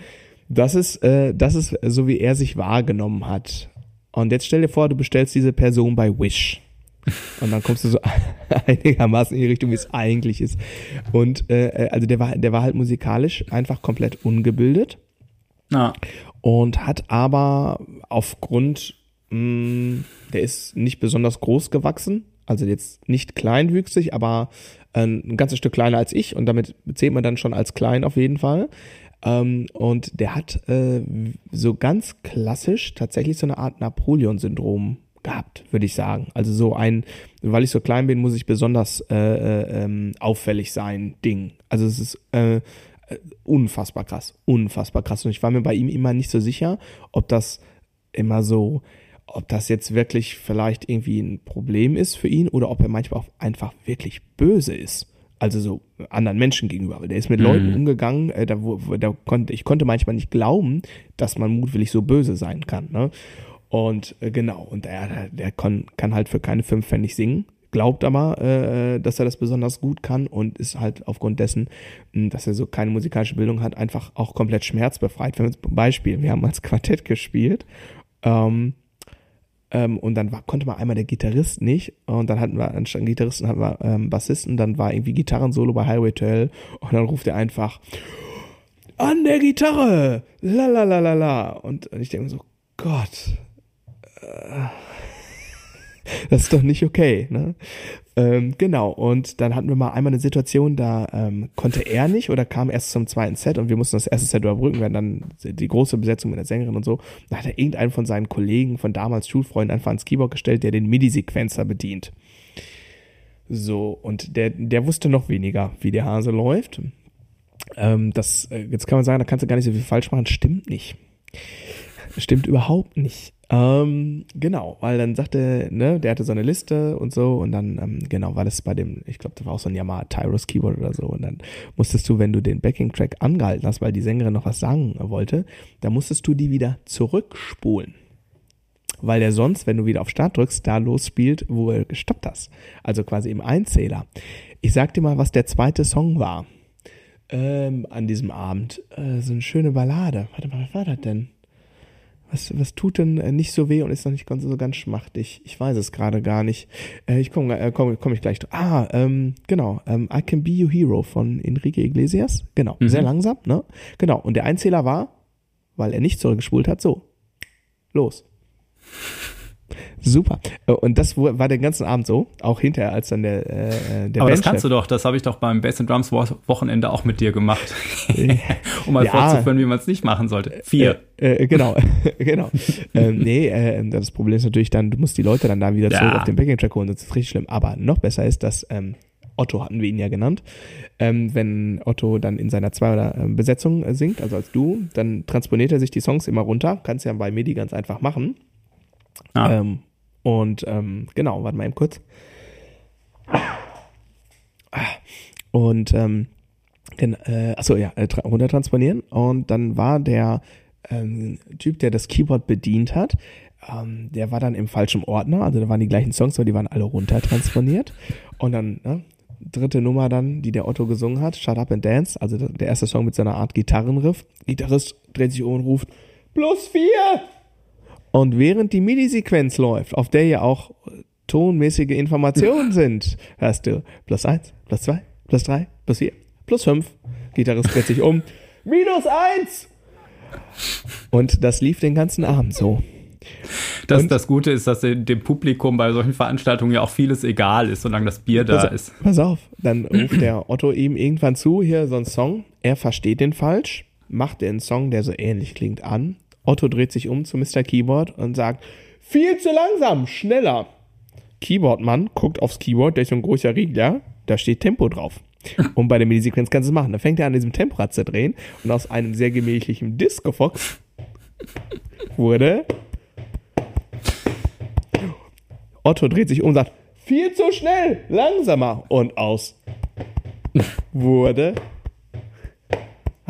S1: das ist, äh, das ist so, wie er sich wahrgenommen hat. Und jetzt stell dir vor, du bestellst diese Person bei Wish. Und dann kommst du so einigermaßen in die Richtung, wie es eigentlich ist. Und äh, also der war, der war halt musikalisch einfach komplett ungebildet.
S2: Ja.
S1: Und hat aber aufgrund, mh, der ist nicht besonders groß gewachsen. Also jetzt nicht kleinwüchsig, aber äh, ein ganzes Stück kleiner als ich. Und damit zählt man dann schon als klein auf jeden Fall. Ähm, und der hat äh, so ganz klassisch tatsächlich so eine Art Napoleon-Syndrom gehabt, würde ich sagen. Also so ein, weil ich so klein bin, muss ich besonders äh, äh, ähm, auffällig sein, Ding. Also es ist äh, unfassbar krass, unfassbar krass. Und ich war mir bei ihm immer nicht so sicher, ob das immer so, ob das jetzt wirklich vielleicht irgendwie ein Problem ist für ihn oder ob er manchmal auch einfach wirklich böse ist. Also so anderen Menschen gegenüber. Der ist mit mhm. Leuten umgegangen, äh, da, wo, da konnte, ich konnte manchmal nicht glauben, dass man mutwillig so böse sein kann. Ne? Und äh, genau, und der, der kann, kann halt für keine fünf Pfennig singen, glaubt aber, äh, dass er das besonders gut kann und ist halt aufgrund dessen, hm, dass er so keine musikalische Bildung hat, einfach auch komplett schmerzbefreit. Wenn wir zum Beispiel, wir haben als Quartett gespielt, ähm, ähm, und dann war, konnte man einmal der Gitarrist nicht. Und dann hatten wir anstatt Gitarristen hatten wir ähm, Bassisten, dann war irgendwie Gitarrensolo bei Highway to Hell und dann ruft er einfach an der Gitarre, la la la la la. Und, und ich denke so, Gott, das ist doch nicht okay, ne? Ähm, genau, und dann hatten wir mal einmal eine Situation, da ähm, konnte er nicht oder kam erst zum zweiten Set und wir mussten das erste Set überbrücken, hatten dann die große Besetzung mit der Sängerin und so. Da hat er irgendeinen von seinen Kollegen, von damals Schulfreunden einfach ans Keyboard gestellt, der den MIDI-Sequenzer bedient. So, und der, der wusste noch weniger, wie der Hase läuft. Ähm, das, äh, jetzt kann man sagen, da kannst du gar nicht so viel falsch machen, stimmt nicht. Stimmt überhaupt nicht. Ähm, genau, weil dann sagte, ne, der hatte so eine Liste und so und dann, ähm, genau, war das bei dem, ich glaube, das war auch so ein Yamaha Tyros Keyboard oder so und dann musstest du, wenn du den Backing-Track angehalten hast, weil die Sängerin noch was sagen wollte, da musstest du die wieder zurückspulen. Weil der sonst, wenn du wieder auf Start drückst, da losspielt, wo er gestoppt hast. Also quasi im Einzähler. Ich sag dir mal, was der zweite Song war. Ähm, an diesem Abend. Äh, so eine schöne Ballade. Warte mal, was war das denn? Was, was tut denn äh, nicht so weh und ist noch nicht ganz so ganz schmachtig? Ich weiß es gerade gar nicht. Äh, ich komme äh, komm, komm ich gleich. Ah, ähm, genau. Ähm, I Can Be Your Hero von Enrique Iglesias. Genau. Mhm. Sehr langsam, ne? Genau. Und der Einzähler war, weil er nicht zurückgespult hat, so. Los. Super. Äh, und das war den ganzen Abend so, auch hinterher, als dann der, äh, der
S2: Aber das kannst du doch, das habe ich doch beim Bass and Drums Wochenende auch mit dir gemacht. um mal ja. vorzuführen, wie man es nicht machen sollte. Vier.
S1: Äh, äh, genau, genau. ähm, nee, äh, das Problem ist natürlich dann, du musst die Leute dann da wieder ja. zurück auf den Backing-Track holen, das ist richtig schlimm. Aber noch besser ist, dass ähm, Otto hatten wir ihn ja genannt. Ähm, wenn Otto dann in seiner Zwei- oder äh, Besetzung äh, singt, also als du, dann transponiert er sich die Songs immer runter. Kannst ja bei MIDI ganz einfach machen. Ah. Ähm, und ähm, genau, warte mal eben kurz. Und ähm, äh, achso, ja, äh, runtertransponieren. Und dann war der ähm, Typ, der das Keyboard bedient hat, ähm, der war dann im falschen Ordner. Also da waren die gleichen Songs, aber die waren alle runtertransponiert. Und dann, ne, dritte Nummer dann, die der Otto gesungen hat, Shut Up and Dance, also der erste Song mit seiner Art Gitarrenriff. Gitarrist dreht sich um und ruft, plus vier! Und während die MIDI-Sequenz läuft, auf der ja auch tonmäßige Informationen sind, hörst du plus eins, plus zwei, plus drei, plus vier, plus fünf. Gitarrist dreht sich um. Minus eins! Und das lief den ganzen Abend so.
S2: Das, das Gute ist, dass dem Publikum bei solchen Veranstaltungen ja auch vieles egal ist, solange das Bier da
S1: pass,
S2: ist.
S1: Pass auf, dann ruft der Otto ihm irgendwann zu, hier so ein Song. Er versteht den falsch, macht den Song, der so ähnlich klingt, an Otto dreht sich um zu Mr. Keyboard und sagt, viel zu langsam, schneller. Keyboardmann guckt aufs Keyboard, der ist so ein großer Riegler, da steht Tempo drauf. Und bei der Midi-Sequenz kannst du es machen. Da fängt er an diesem Temporad zu drehen und aus einem sehr gemächlichen Disco-Fox wurde Otto dreht sich um und sagt, viel zu schnell, langsamer und aus wurde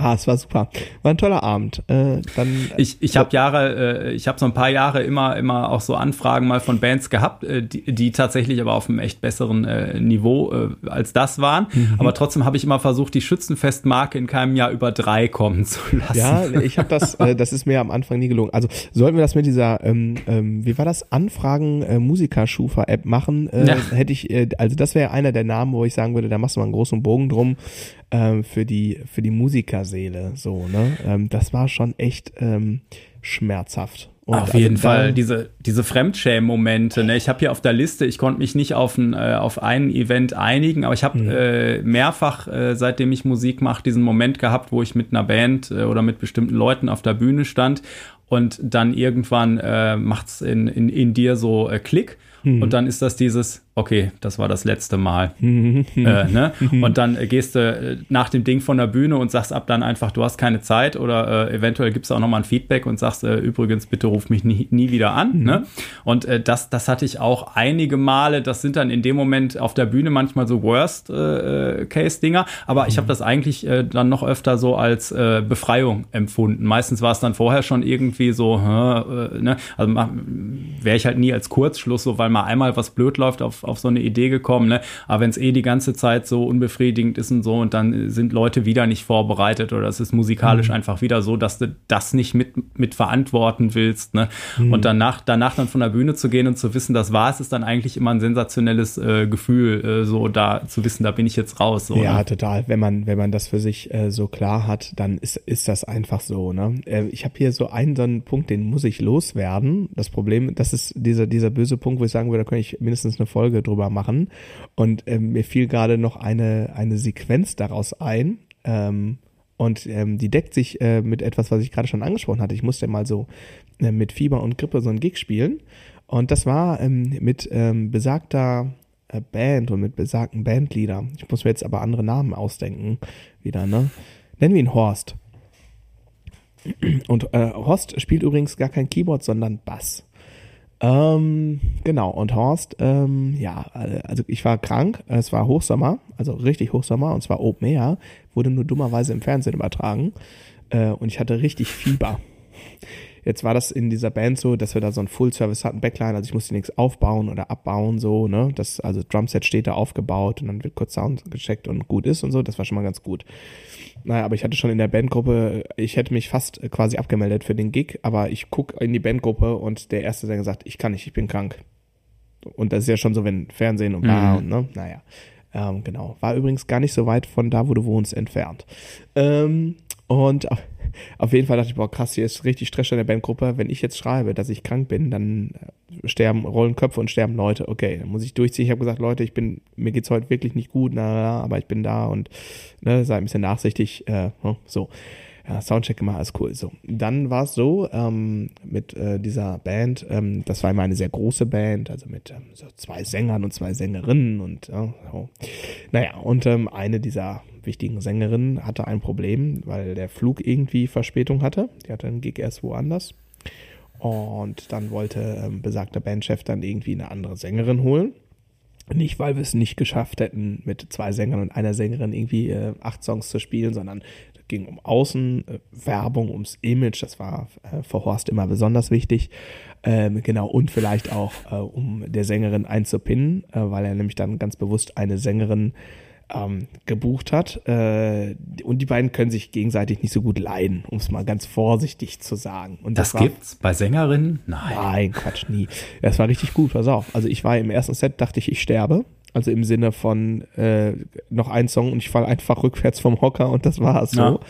S1: Ah, es war super. War ein toller Abend. Äh, dann,
S2: ich ich habe Jahre, äh, ich habe so ein paar Jahre immer, immer auch so Anfragen mal von Bands gehabt, äh, die, die tatsächlich aber auf einem echt besseren äh, Niveau äh, als das waren. Mhm. Aber trotzdem habe ich immer versucht, die Schützenfestmarke in keinem Jahr über drei kommen zu lassen.
S1: Ja, ich habe das, äh, das ist mir am Anfang nie gelungen. Also sollten wir das mit dieser, ähm, ähm, wie war das, Anfragen äh, Musiker-Schufa-App machen, äh, ja. hätte ich, äh, also das wäre einer der Namen, wo ich sagen würde, da machst du mal einen großen Bogen drum ähm, für die für die Musikerseele so ne ähm, das war schon echt ähm, schmerzhaft
S2: und auf jeden also Fall diese diese Fremdschämen-Momente. Ne? Ich habe hier auf der Liste, ich konnte mich nicht auf ein äh, auf ein Event einigen, aber ich habe mhm. äh, mehrfach, äh, seitdem ich Musik mache, diesen Moment gehabt, wo ich mit einer Band äh, oder mit bestimmten Leuten auf der Bühne stand und dann irgendwann äh, macht's in, in in dir so äh, Klick mhm. und dann ist das dieses okay, das war das letzte Mal. äh, ne? Und dann äh, gehst du äh, nach dem Ding von der Bühne und sagst ab dann einfach, du hast keine Zeit oder äh, eventuell gibst du auch nochmal ein Feedback und sagst, äh, übrigens, bitte ruf mich nie, nie wieder an. Mhm. Ne? Und äh, das, das hatte ich auch einige Male. Das sind dann in dem Moment auf der Bühne manchmal so Worst-Case-Dinger. Aber mhm. ich habe das eigentlich dann noch öfter so als Befreiung empfunden. Meistens war es dann vorher schon irgendwie so, ne? also wäre ich halt nie als Kurzschluss so, weil mal einmal was blöd läuft auf auf so eine Idee gekommen, ne? Aber wenn es eh die ganze Zeit so unbefriedigend ist und so und dann sind Leute wieder nicht vorbereitet oder es ist musikalisch mhm. einfach wieder so, dass du das nicht mit, mit verantworten willst, ne? Mhm. Und danach, danach dann von der Bühne zu gehen und zu wissen, das war es, ist dann eigentlich immer ein sensationelles äh, Gefühl, äh, so da zu wissen, da bin ich jetzt raus. So,
S1: ja, ne? total. Wenn man, wenn man das für sich äh, so klar hat, dann ist, ist das einfach so, ne? Äh, ich habe hier so einen, so einen Punkt, den muss ich loswerden. Das Problem, das ist dieser, dieser böse Punkt, wo ich sagen würde, da könnte ich mindestens eine Folge Folge drüber machen. Und ähm, mir fiel gerade noch eine, eine Sequenz daraus ein. Ähm, und ähm, die deckt sich äh, mit etwas, was ich gerade schon angesprochen hatte. Ich musste mal so äh, mit Fieber und Grippe so ein Gig spielen. Und das war ähm, mit ähm, besagter äh, Band und mit besagten Bandleader. Ich muss mir jetzt aber andere Namen ausdenken. Wieder, ne? Nennen wir ihn Horst. Und äh, Horst spielt übrigens gar kein Keyboard, sondern Bass. Ähm, genau, und Horst, ähm, ja, also ich war krank, es war Hochsommer, also richtig Hochsommer, und zwar Open Air, wurde nur dummerweise im Fernsehen übertragen äh, und ich hatte richtig Fieber. Jetzt war das in dieser Band so, dass wir da so ein Full-Service hatten, Backline, also ich musste nichts aufbauen oder abbauen, so, ne, das, also Drumset steht da aufgebaut und dann wird kurz Sound gecheckt und gut ist und so, das war schon mal ganz gut. Naja, aber ich hatte schon in der Bandgruppe, ich hätte mich fast quasi abgemeldet für den Gig, aber ich guck in die Bandgruppe und der erste Sänger sagt, ich kann nicht, ich bin krank. Und das ist ja schon so, wenn Fernsehen und bla mhm. und ne, naja. Ähm, genau. War übrigens gar nicht so weit von da, wo du wohnst, entfernt. Ähm, und auf jeden Fall dachte ich, boah, krass, hier ist richtig Stress in der Bandgruppe. Wenn ich jetzt schreibe, dass ich krank bin, dann äh, sterben, rollen Köpfe und sterben Leute. Okay, dann muss ich durchziehen. Ich habe gesagt, Leute, ich bin, mir geht's heute wirklich nicht gut, na, aber ich bin da und ne, sei ein bisschen nachsichtig. Äh, ne, so. Ja, Soundcheck immer, alles cool. So, dann war es so ähm, mit äh, dieser Band. Ähm, das war immer eine sehr große Band, also mit ähm, so zwei Sängern und zwei Sängerinnen und ja, so. naja und ähm, eine dieser wichtigen Sängerin hatte ein Problem, weil der Flug irgendwie Verspätung hatte. Die hatte einen Gig erst woanders. Und dann wollte ähm, besagter Bandchef dann irgendwie eine andere Sängerin holen. Nicht, weil wir es nicht geschafft hätten, mit zwei Sängern und einer Sängerin irgendwie äh, acht Songs zu spielen, sondern es ging um Außenwerbung, äh, ums Image. Das war äh, für Horst immer besonders wichtig. Ähm, genau, und vielleicht auch, äh, um der Sängerin einzupinnen, äh, weil er nämlich dann ganz bewusst eine Sängerin ähm, gebucht hat. Äh, und die beiden können sich gegenseitig nicht so gut leiden, um es mal ganz vorsichtig zu sagen. Und
S2: das, das gibt's bei Sängerinnen? Nein.
S1: Nein, Quatsch, nie. Das war richtig gut, pass auf. Also ich war im ersten Set, dachte ich, ich sterbe. Also im Sinne von äh, noch ein Song und ich falle einfach rückwärts vom Hocker und das war es so. Ja.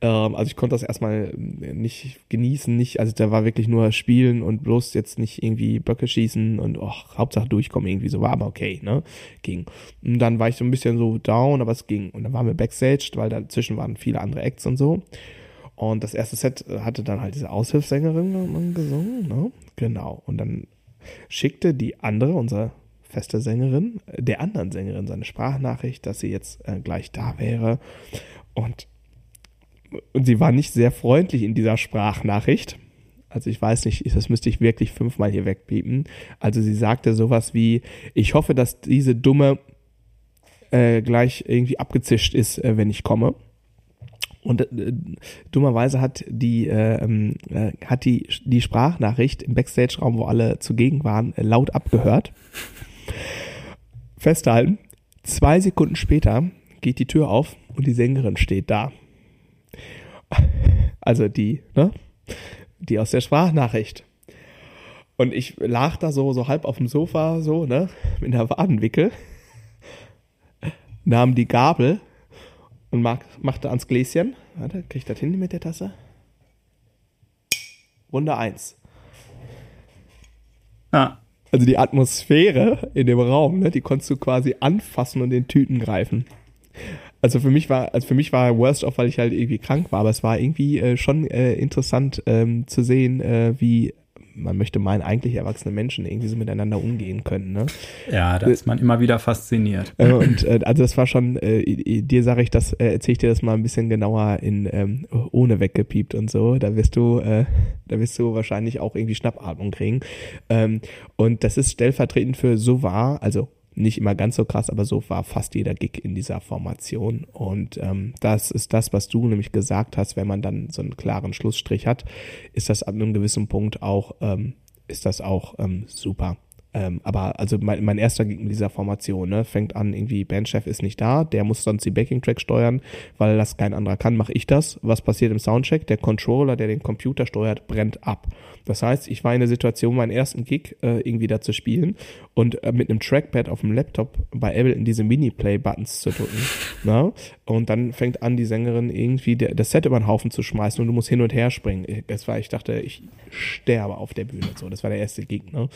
S1: Ähm, also ich konnte das erstmal nicht genießen, nicht, also da war wirklich nur spielen und bloß jetzt nicht irgendwie Böcke schießen und oh, Hauptsache durchkommen irgendwie so, war aber okay, ne? Ging. Und dann war ich so ein bisschen so down, aber es ging. Und dann waren wir backstage, weil dazwischen waren viele andere Acts und so. Und das erste Set hatte dann halt diese Aushilfssängerin gesungen, ne? Genau. Und dann schickte die andere, unsere feste Sängerin, der anderen Sängerin seine Sprachnachricht, dass sie jetzt äh, gleich da wäre. Und, und sie war nicht sehr freundlich in dieser Sprachnachricht. Also ich weiß nicht, das müsste ich wirklich fünfmal hier wegpiepen. Also sie sagte sowas wie, ich hoffe, dass diese dumme äh, gleich irgendwie abgezischt ist, äh, wenn ich komme. Und äh, dummerweise hat die äh, ähm, äh, hat die die Sprachnachricht im Backstage-Raum, wo alle zugegen waren, äh, laut abgehört. Festhalten. Zwei Sekunden später geht die Tür auf und die Sängerin steht da. Also die, ne? Die aus der Sprachnachricht. Und ich lag da so, so halb auf dem Sofa, so, ne? In der Wadenwickel. Nahm die Gabel und machte ans Gläschen. Warte, krieg ich das hin mit der Tasse? Runde 1.
S2: Ah.
S1: Also die Atmosphäre in dem Raum, ne, die konntest du quasi anfassen und in Tüten greifen. Also für mich war, also für mich war Worst off, weil ich halt irgendwie krank war, aber es war irgendwie äh, schon äh, interessant ähm, zu sehen, äh, wie man möchte meinen, eigentlich erwachsene Menschen irgendwie so miteinander umgehen können. Ne?
S2: Ja, da ist man immer wieder fasziniert.
S1: Äh, und äh, also das war schon, äh, dir sage ich das, äh, erzähle ich dir das mal ein bisschen genauer in ähm, ohne weggepiept und so. Da wirst du, äh, da wirst du wahrscheinlich auch irgendwie Schnappatmung kriegen. Ähm, und das ist stellvertretend für so war, also nicht immer ganz so krass, aber so war fast jeder Gig in dieser Formation. Und ähm, das ist das, was du nämlich gesagt hast, wenn man dann so einen klaren Schlussstrich hat, ist das ab einem gewissen Punkt auch, ähm, ist das auch ähm, super. Ähm, aber also mein, mein erster Gig mit dieser Formation, ne, fängt an, irgendwie Bandchef ist nicht da, der muss sonst die Backing-Track steuern, weil das kein anderer kann, mache ich das. Was passiert im Soundcheck? Der Controller, der den Computer steuert, brennt ab. Das heißt, ich war in der Situation, meinen ersten Gig äh, irgendwie da zu spielen und äh, mit einem Trackpad auf dem Laptop bei Ableton diese Mini-Play-Buttons zu drücken. ne? Und dann fängt an, die Sängerin irgendwie der, das Set über den Haufen zu schmeißen und du musst hin und her springen. Das war, ich dachte, ich sterbe auf der Bühne. So, das war der erste Gig, ne?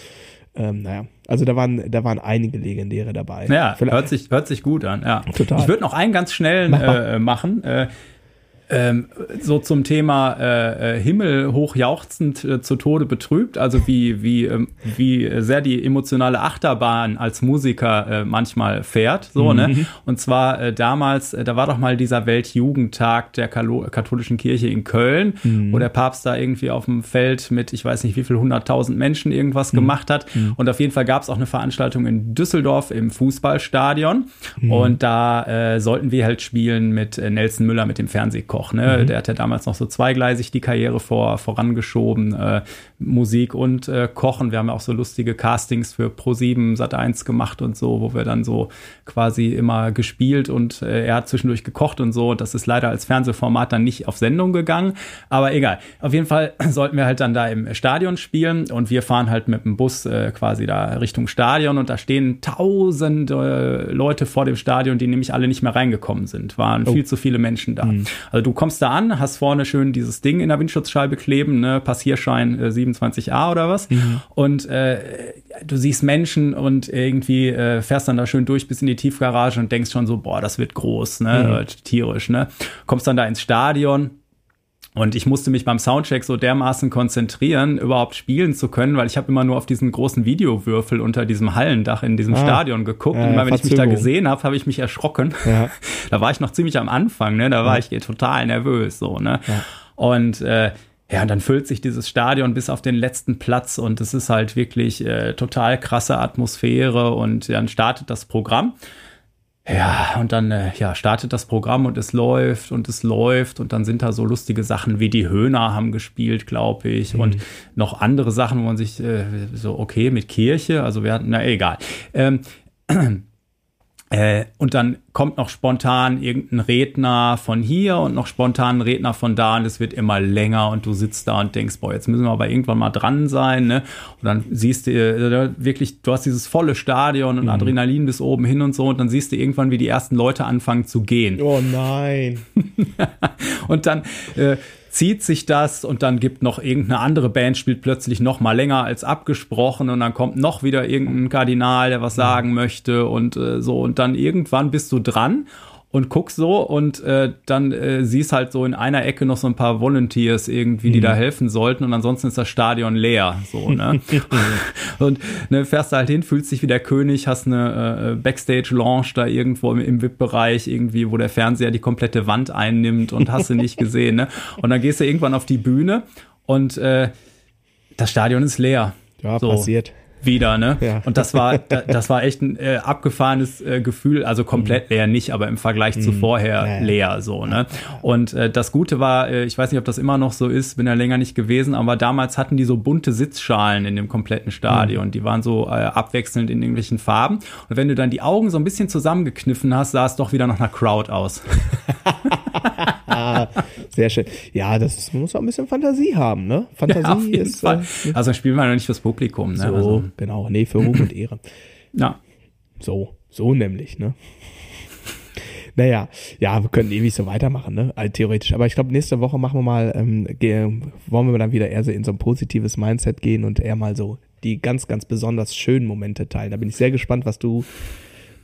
S1: Ähm, naja, also da waren, da waren einige Legendäre dabei.
S2: Ja, hört sich, hört sich gut an, ja. Total. Ich würde noch einen ganz schnellen Mach äh, machen. Äh, ähm, so zum Thema äh, äh, Himmel hochjauchzend äh, zu Tode betrübt, also wie, wie, ähm, wie sehr die emotionale Achterbahn als Musiker äh, manchmal fährt. So, ne? mhm. ne? Und zwar äh, damals, äh, da war doch mal dieser Weltjugendtag der Kalo katholischen Kirche in Köln, mhm. wo der Papst da irgendwie auf dem Feld mit, ich weiß nicht wie viel, hunderttausend Menschen irgendwas mhm. gemacht hat. Mhm. Und auf jeden Fall gab es auch eine Veranstaltung in Düsseldorf im Fußballstadion. Mhm. Und da äh, sollten wir halt spielen mit äh, Nelson Müller, mit dem Fernsehkoch. Koch. Ne? Mhm. Der hat ja damals noch so zweigleisig die Karriere vor, vorangeschoben, äh, Musik und äh, Kochen. Wir haben ja auch so lustige Castings für Pro7 Sat1 gemacht und so, wo wir dann so quasi immer gespielt und äh, er hat zwischendurch gekocht und so. Das ist leider als Fernsehformat dann nicht auf Sendung gegangen, aber egal. Auf jeden Fall sollten wir halt dann da im Stadion spielen und wir fahren halt mit dem Bus äh, quasi da Richtung Stadion und da stehen tausende Leute vor dem Stadion, die nämlich alle nicht mehr reingekommen sind. Waren oh. viel zu viele Menschen da. Mhm. Also du kommst da an, hast vorne schön dieses Ding in der Windschutzscheibe kleben, ne, Passierschein äh, 27a oder was. Mhm. Und äh, du siehst Menschen und irgendwie äh, fährst dann da schön durch bis in die Tiefgarage und denkst schon so, boah, das wird groß, ne, mhm. tierisch, ne. Kommst dann da ins Stadion, und ich musste mich beim Soundcheck so dermaßen konzentrieren, überhaupt spielen zu können, weil ich habe immer nur auf diesen großen Videowürfel unter diesem Hallendach in diesem ah, Stadion geguckt. Ja, und immer, wenn ich mich da gesehen habe, habe ich mich erschrocken. Ja. da war ich noch ziemlich am Anfang, ne? Da war ich total nervös, so, ne? Ja. Und äh, ja, und dann füllt sich dieses Stadion bis auf den letzten Platz und es ist halt wirklich äh, total krasse Atmosphäre und dann startet das Programm. Ja, und dann äh, ja, startet das Programm und es läuft und es läuft und dann sind da so lustige Sachen wie die Höhner haben gespielt, glaube ich, mhm. und noch andere Sachen, wo man sich äh, so, okay, mit Kirche, also wir hatten, na egal. Ähm, äh, und dann kommt noch spontan irgendein Redner von hier und noch spontan ein Redner von da und es wird immer länger und du sitzt da und denkst, boah, jetzt müssen wir aber irgendwann mal dran sein, ne? Und dann siehst du äh, wirklich, du hast dieses volle Stadion und mhm. Adrenalin bis oben hin und so und dann siehst du irgendwann, wie die ersten Leute anfangen zu gehen.
S1: Oh nein.
S2: und dann äh, zieht sich das und dann gibt noch irgendeine andere Band, spielt plötzlich noch mal länger als abgesprochen und dann kommt noch wieder irgendein Kardinal, der was sagen möchte und äh, so. Und dann irgendwann bist du dran und guck so und äh, dann äh, siehst halt so in einer Ecke noch so ein paar Volunteers irgendwie, die
S1: Mhm.
S2: da helfen sollten und ansonsten ist das Stadion leer, so, ne? und ne, fährst da halt hin, fühlst dich wie der König, hast eine äh, Backstage-Lounge da irgendwo im, im VIP-Bereich irgendwie, wo der Fernseher die komplette Wand einnimmt und hast du nicht gesehen, ne? Und dann gehst du irgendwann auf die Bühne und äh, das Stadion ist leer.
S1: Ja,
S2: So.
S1: passiert.
S2: Wieder, ne?
S1: Ja.
S2: Und das war, da- das war echt ein äh, abgefahrenes äh, Gefühl, also komplett leer nicht, aber im Vergleich zu vorher
S1: Mhm. Ja, ja.
S2: leer, so, ne? Und äh, das Gute war, äh, ich weiß nicht, ob das immer noch so ist, bin ja länger nicht gewesen, aber damals hatten die so bunte Sitzschalen in dem kompletten Stadion.
S1: Mhm.
S2: Die waren so äh, abwechselnd in irgendwelchen Farben. Und wenn du dann die Augen so ein bisschen zusammengekniffen hast, sah es doch wieder nach einer Crowd aus.
S1: Ah, sehr schön. Ja, das ist, muss auch ein bisschen Fantasie haben, ne? Fantasie
S2: Ja,
S1: ist
S2: Fall.
S1: Äh,
S2: Also spielen wir ja nicht fürs Publikum, ne?
S1: so,
S2: Also,
S1: genau. Nee, für Ruhm und Ehre.
S2: ja.
S1: So, so nämlich, ne? Naja, ja, wir können ewig so weitermachen, ne? Also theoretisch. Aber ich glaube, nächste Woche machen wir mal, ähm, wollen wir dann wieder eher so in so ein positives Mindset gehen und eher mal so die ganz, ganz besonders schönen Momente teilen. Da bin ich sehr gespannt, was du,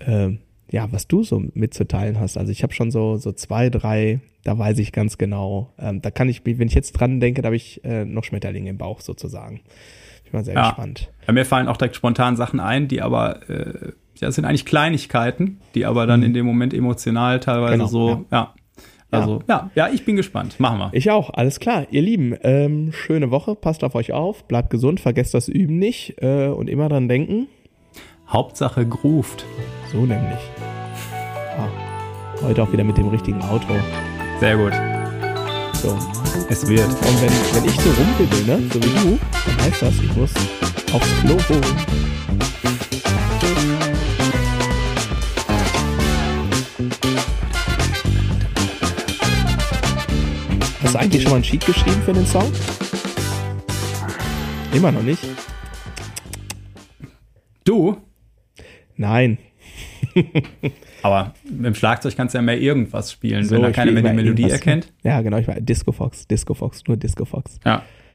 S1: ähm, ja, was du so mitzuteilen hast. Also ich habe schon so, so zwei, drei, da weiß ich ganz genau. Ähm, da kann ich, wenn ich jetzt dran denke, da habe ich äh, noch Schmetterlinge im Bauch sozusagen. Ich bin mal sehr
S2: Ja.
S1: gespannt.
S2: Bei mir fallen auch direkt spontan Sachen ein, die aber, äh, ja, sind eigentlich Kleinigkeiten, die aber dann in dem Moment emotional teilweise
S1: Mhm. Genau,
S2: so, ja. Also, ja. ja, ich bin gespannt. Machen wir.
S1: Ich auch, alles klar. Ihr Lieben, ähm, schöne Woche, passt auf euch auf, bleibt gesund, vergesst das Üben nicht äh, und immer dran denken.
S2: Hauptsache grooved.
S1: So nämlich. Ah, heute auch wieder mit dem richtigen Outro.
S2: Sehr gut.
S1: So.
S2: Es wird.
S1: Und wenn, wenn ich so rumwibbel, ne, so wie du, dann heißt das, ich muss aufs Klo holen. Hast du eigentlich schon mal ein Sheet geschrieben für den Song? Immer noch nicht?
S2: Du,
S1: Nein.
S2: aber dem Schlagzeug kannst du ja mehr irgendwas spielen,
S1: So,
S2: wenn er
S1: ich
S2: keine
S1: spiel
S2: mehr die Melodie erkennt.
S1: Ja, genau, ich war Disco Fox, Disco Fox, nur Disco Fox.
S2: Ja.